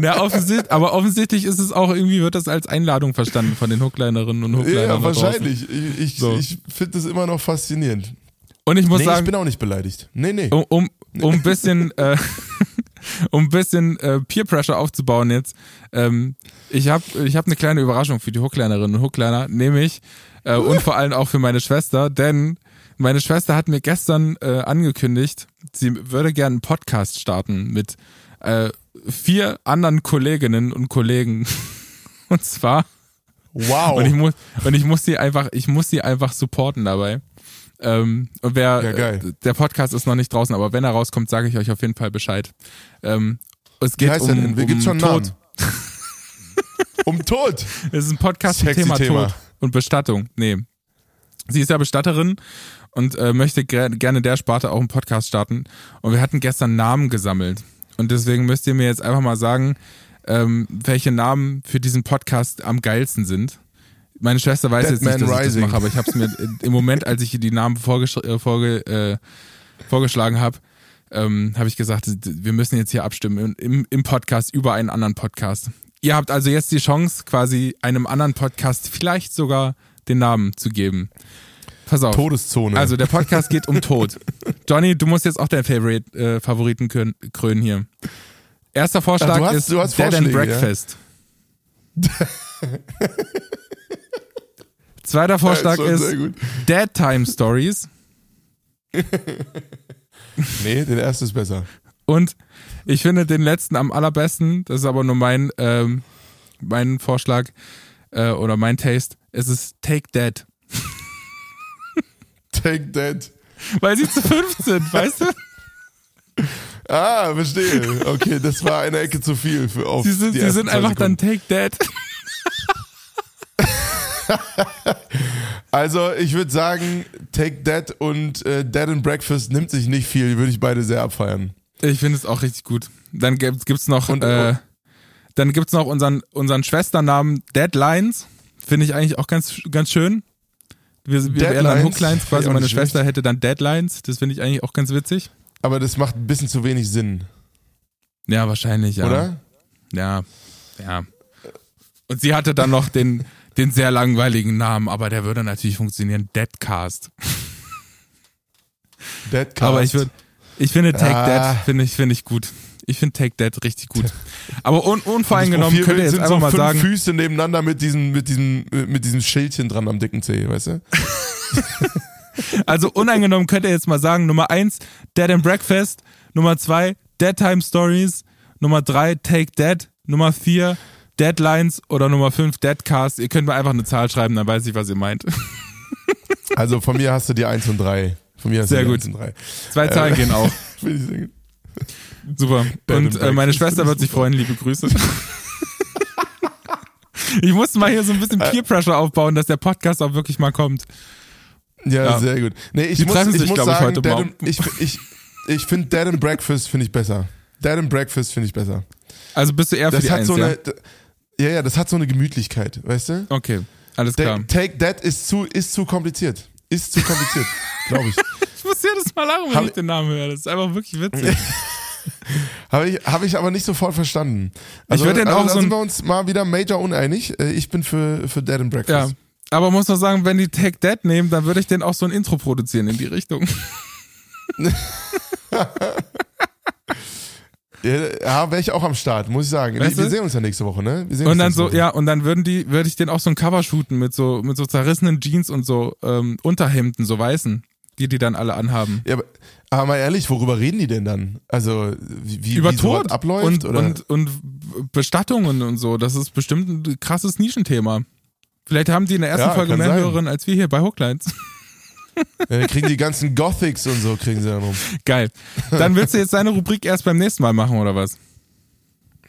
Ja, offensichtlich, aber offensichtlich ist es auch irgendwie, wird das als Einladung verstanden von den Hooklinerinnen und Hooklinern. ja, wahrscheinlich. Ich, ich, So. ich finde das immer noch faszinierend. Und ich muss Nee, ich sagen, bin auch nicht beleidigt. Nee, nee. um, um, um ein bisschen, äh, [LAUGHS] [LAUGHS] um ein bisschen äh, Peer Pressure aufzubauen jetzt. Ähm, ich habe ich hab eine kleine Überraschung für die Hooklinerinnen und Hookliner, nämlich äh, und vor allem auch für meine Schwester, denn meine Schwester hat mir gestern äh, angekündigt, sie würde gerne einen Podcast starten mit äh, vier anderen Kolleginnen und Kollegen. [LAUGHS] Und zwar Wow. und ich muss und ich muss sie einfach, ich muss sie einfach supporten dabei. Ähm, und wer Ja, geil. äh, der Podcast ist noch nicht draußen, aber wenn er rauskommt, sage ich euch auf jeden Fall Bescheid. Ähm, es Wie geht heißt um, denn? Wie um gibt's schon Tod. Um Tod. [LAUGHS] Es ist ein Podcast zum Thema, Thema. Tod und Bestattung. Nee. Sie ist ja Bestatterin und äh, möchte ger gerne der Sparte auch einen Podcast starten. Und wir hatten gestern Namen gesammelt. Und deswegen müsst ihr mir jetzt einfach mal sagen, ähm, welche Namen für diesen Podcast am geilsten sind. Meine Schwester weiß Dead jetzt nicht, Man dass ich das Rising. mache, aber ich habe es mir [LAUGHS] im Moment, als ich ihr die Namen vorgesch äh, vorge äh, vorgeschlagen habe, ähm, habe ich gesagt, wir müssen jetzt hier abstimmen im, im Podcast über einen anderen Podcast. Ihr habt also jetzt die Chance, quasi einem anderen Podcast vielleicht sogar den Namen zu geben. Pass auf. Todeszone. Also der Podcast geht um Tod. [LAUGHS] Johnny, du musst jetzt auch deinen Favorite, äh, Favoriten krön krönen hier. Erster Vorschlag Ach, du hast- ist du hast Dead and Vorschläge, ja? [LAUGHS] Zweiter Vorschlag Ja, ist ist. Dead Time Stories. [LAUGHS] Nee, der erste ist besser. Und ich finde den letzten am allerbesten, das ist aber nur mein, ähm, mein Vorschlag äh, oder mein Taste, es ist Take Dead. [LAUGHS] Take that. Weil sie zu fünf sind, [LAUGHS] weißt du? Ah, verstehe. Okay, das war eine Ecke zu viel für auf Sie sind, sie ersten sind einfach dann Sekunden. Take Dead. [LAUGHS] Also, ich würde sagen, Take That und äh, Dead and Breakfast nimmt sich nicht viel, würde ich beide sehr abfeiern. Ich finde es auch richtig gut. Dann gibt- gibt's noch, Und- äh, dann gibt's noch unseren, unseren Schwesternamen Deadlines. Finde ich eigentlich auch ganz, ganz schön. Wir, wir wären dann? Hooklines, quasi meine Schwester hätte dann Deadlines. Das finde ich eigentlich auch ganz witzig. Aber das macht ein bisschen zu wenig Sinn, Ja, wahrscheinlich, ja. oder? Ja, ja. Und sie hatte dann noch den, den sehr langweiligen Namen, aber der würde natürlich funktionieren. Deadcast. Deadcast. Aber ich würde, ich finde Take Ah. Dead, finde ich, finde ich gut. Ich finde Take Dead richtig gut. Aber un, unvoreingenommen könnt ihr jetzt einfach so mal fünf sagen, Füße nebeneinander mit diesem, mit diesem, mit diesem Schildchen dran am dicken Zeh, weißt du? [LAUGHS] also uneingenommen könnt ihr jetzt mal sagen, Nummer eins, Dead and Breakfast, Nummer zwei, Dead Time Stories, Nummer drei, Take Dead, Nummer vier, Deadlines oder Nummer fünf, Deadcast. Ihr könnt mir einfach eine Zahl schreiben, dann weiß ich, was ihr meint. [LAUGHS] Also von mir hast du die 1 und 3. Von mir hast Sehr du die gut. 1 und 3. Zwei Zahlen gehen auch. Finde ich sehr gut. Super. Dead Und äh, meine Schwester wird ich sich [LAUGHS] freuen, liebe Grüße. [LAUGHS] Ich musste mal hier so ein bisschen Äh. Peer Pressure aufbauen, dass der Podcast auch wirklich mal kommt. Ja, Ja. sehr gut. Nee, ich Die muss, treffen ich sich, muss ich, heute Dead and, ich, ich, ich finde Dead and Breakfast finde ich besser. Dead and Breakfast finde ich besser. Also bist du eher für Das die hat Eins, so eine, ja, ja, das hat so eine Gemütlichkeit, weißt du? Okay, alles klar. Der, Take That ist zu, ist zu kompliziert. Ist zu kompliziert, [LAUGHS] glaube ich. Ich muss jedes Mal lachen, wenn Hab- ich den Namen höre. Das ist einfach wirklich witzig. [LAUGHS] Habe ich, hab ich aber nicht sofort verstanden. Also, Ich würd den also auch da so sind wir uns mal wieder major uneinig. Äh, Ich bin für, für Dead and Ja. Breakfast. Aber muss man sagen, wenn die Take Dead nehmen, dann würde ich den auch so ein Intro produzieren in die Richtung. [LAUGHS] Ja, wäre ich auch am Start, muss ich sagen. Weißt wir du? sehen uns ja nächste Woche, ne? Wir sehen Und uns dann so, Woche. ja, und dann würden die, würde ich den auch so ein Cover shooten mit so, mit so zerrissenen Jeans und so ähm, Unterhemden, so weißen, die die dann alle anhaben. Ja, aber, aber mal ehrlich, worüber reden die denn dann? Also, wie, Über wie Tod abläuft? und, oder? und, und Bestattungen und so. Das ist bestimmt ein krasses Nischenthema. Vielleicht haben die in der ersten Ja, Folge mehr sein. Hörerinnen als wir hier bei Hooklines. Ja, dann kriegen die ganzen Gothics und so, kriegen sie dann rum. Geil. Dann willst du jetzt deine Rubrik erst beim nächsten Mal machen, oder was?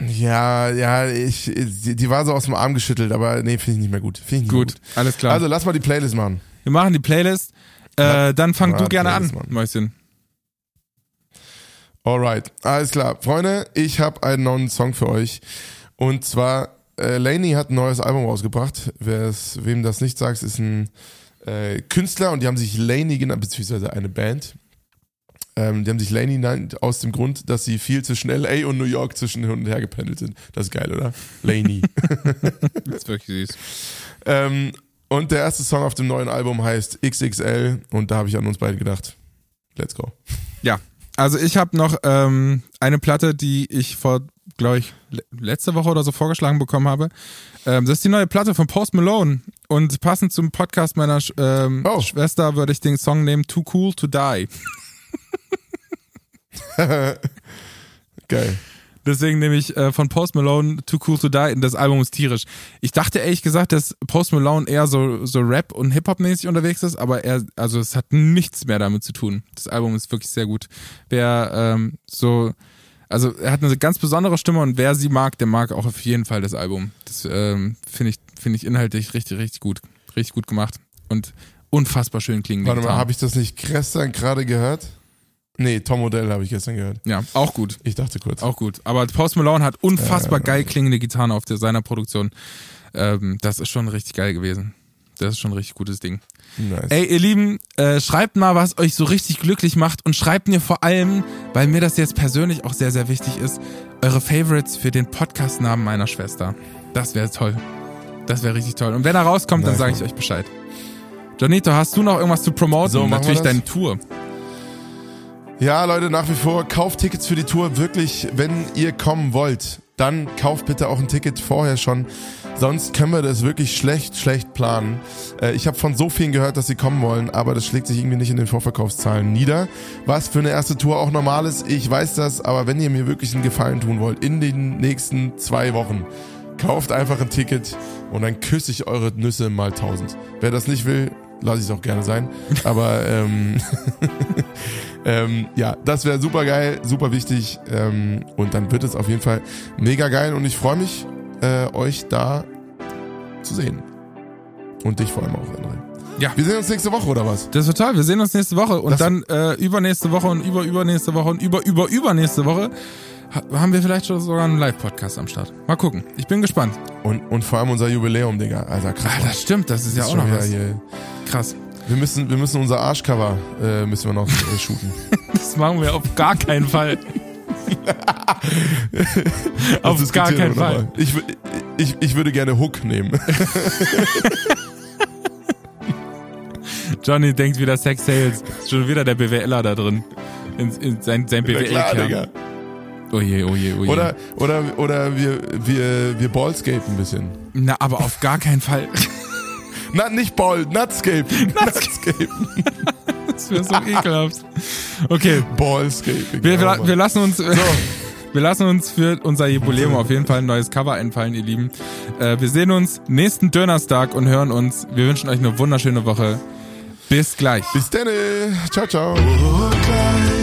Ja, ja, ich, die, die war so aus dem Arm geschüttelt, aber nee, finde ich nicht mehr gut. Nicht Gut, mehr alles gut. klar. Also, lass mal die Playlist machen. Wir machen die Playlist. Äh, dann fang Ja, du gerne an, Playlist, Mann. Mäuschen. Alright, alles klar. Freunde, ich habe einen neuen Song für euch. Und zwar, äh, Laney hat ein neues Album rausgebracht. Wer es, wem das nicht sagt, ist ein äh, Künstler und die haben sich Laney genannt, beziehungsweise eine Band. Ähm, die haben sich Laney genannt aus dem Grund, dass sie viel zwischen LA und New York zwischen hin und her gependelt sind. Das ist geil, oder? Laney. [LAUGHS] Das ist wirklich süß. ähm, und der erste Song auf dem neuen Album heißt XXL und da habe ich an uns beide gedacht. Let's go. Ja, also ich habe noch ähm, eine Platte, die ich vor, glaube ich, le- letzte Woche oder so vorgeschlagen bekommen habe. Ähm, das ist die neue Platte von Post Malone. Und passend zum Podcast meiner ähm, Oh. Schwester würde ich den Song nehmen Too Cool to Die. [LAUGHS] Geil. Deswegen nehme ich äh, von Post Malone Too Cool to Die. Das Album ist tierisch. Ich dachte ehrlich gesagt, dass Post Malone eher so, so Rap- und Hip-Hop-mäßig unterwegs ist, aber er, also es hat nichts mehr damit zu tun. Das Album ist wirklich sehr gut. Wer ähm, so, also er hat eine ganz besondere Stimme und wer sie mag, der mag auch auf jeden Fall das Album. Das ähm, finde ich, finde ich inhaltlich richtig, richtig gut. Richtig gut gemacht. Und unfassbar schön klingende Warte mal, habe ich das nicht gestern gerade gehört? Nee, Tom Modell habe ich gestern gehört. Ja, auch gut. Ich dachte kurz. Auch gut. Aber Post Malone hat unfassbar Äh, geil klingende Gitarren auf der, seiner Produktion. Ähm, das ist schon richtig geil gewesen. Das ist schon ein richtig gutes Ding. Nice. Ey, ihr Lieben, äh, schreibt mal, was euch so richtig glücklich macht und schreibt mir vor allem, weil mir das jetzt persönlich auch sehr, sehr wichtig ist, eure Favorites für den Podcastnamen meiner Schwester. Das wäre toll. Das wäre richtig toll. Und wenn er rauskommt, dann Nice, sage ich euch Bescheid. Janito, hast du noch irgendwas zu promoten? So, Natürlich deine Tour. Ja, Leute, nach wie vor, kauft Tickets für die Tour. Wirklich, wenn ihr kommen wollt, dann kauft bitte auch ein Ticket vorher schon. Sonst können wir das wirklich schlecht, schlecht planen. Äh, ich habe von so vielen gehört, dass sie kommen wollen, aber das schlägt sich irgendwie nicht in den Vorverkaufszahlen nieder. Was für eine erste Tour auch normal ist, ich weiß das, aber wenn ihr mir wirklich einen Gefallen tun wollt, in den nächsten zwei Wochen, kauft einfach ein Ticket und dann küsse ich eure Nüsse mal tausend. Wer das nicht will, lasse ich es auch gerne sein. Aber ähm, [LAUGHS] ähm, ja, das wäre super geil, super wichtig. Ähm, und dann wird es auf jeden Fall mega geil und ich freue mich, äh, euch da zu sehen. Und dich vor allem auch, André. Ja. Wir sehen uns nächste Woche, oder was? Das wird toll. Wir sehen uns nächste Woche und Das- dann äh, übernächste Woche und über übernächste Woche und über über übernächste Woche haben wir vielleicht schon sogar einen Live-Podcast am Start. Mal gucken. Ich bin gespannt. Und, und vor allem unser Jubiläum, Digga. Alter, krass. Ah, das stimmt. Das ist ja Ist auch noch was. Hier. Krass. Wir müssen, wir müssen unser Arschcover äh, müssen wir noch äh, [LAUGHS] shooten. Das machen wir auf gar keinen Fall. [LAUGHS] Auf gar keinen Fall. Ich, ich, ich würde gerne Hook nehmen. [LAUGHS] Johnny denkt wieder Sex Sales. Ist Schon wieder der BWLer da drin. In, in sein, sein BWL-Kern. Oh je, oh je, oh je. Oder, oder, oder wir, wir, wir Ballscapen ein bisschen. Na, aber auf gar keinen Fall. Na, nicht Ball, Nutscapen. Nutscapen. Das wäre so ekelhaft. Okay. Ballscaping. Wir, Oh, wir, wir lassen uns. Wir lassen uns für unser Jubiläum auf jeden Fall ein neues Cover einfallen, ihr Lieben. Äh, wir sehen uns nächsten Donnerstag und hören uns. Wir wünschen euch eine wunderschöne Woche. Bis gleich. Bis dann. Ciao, ciao. Oh,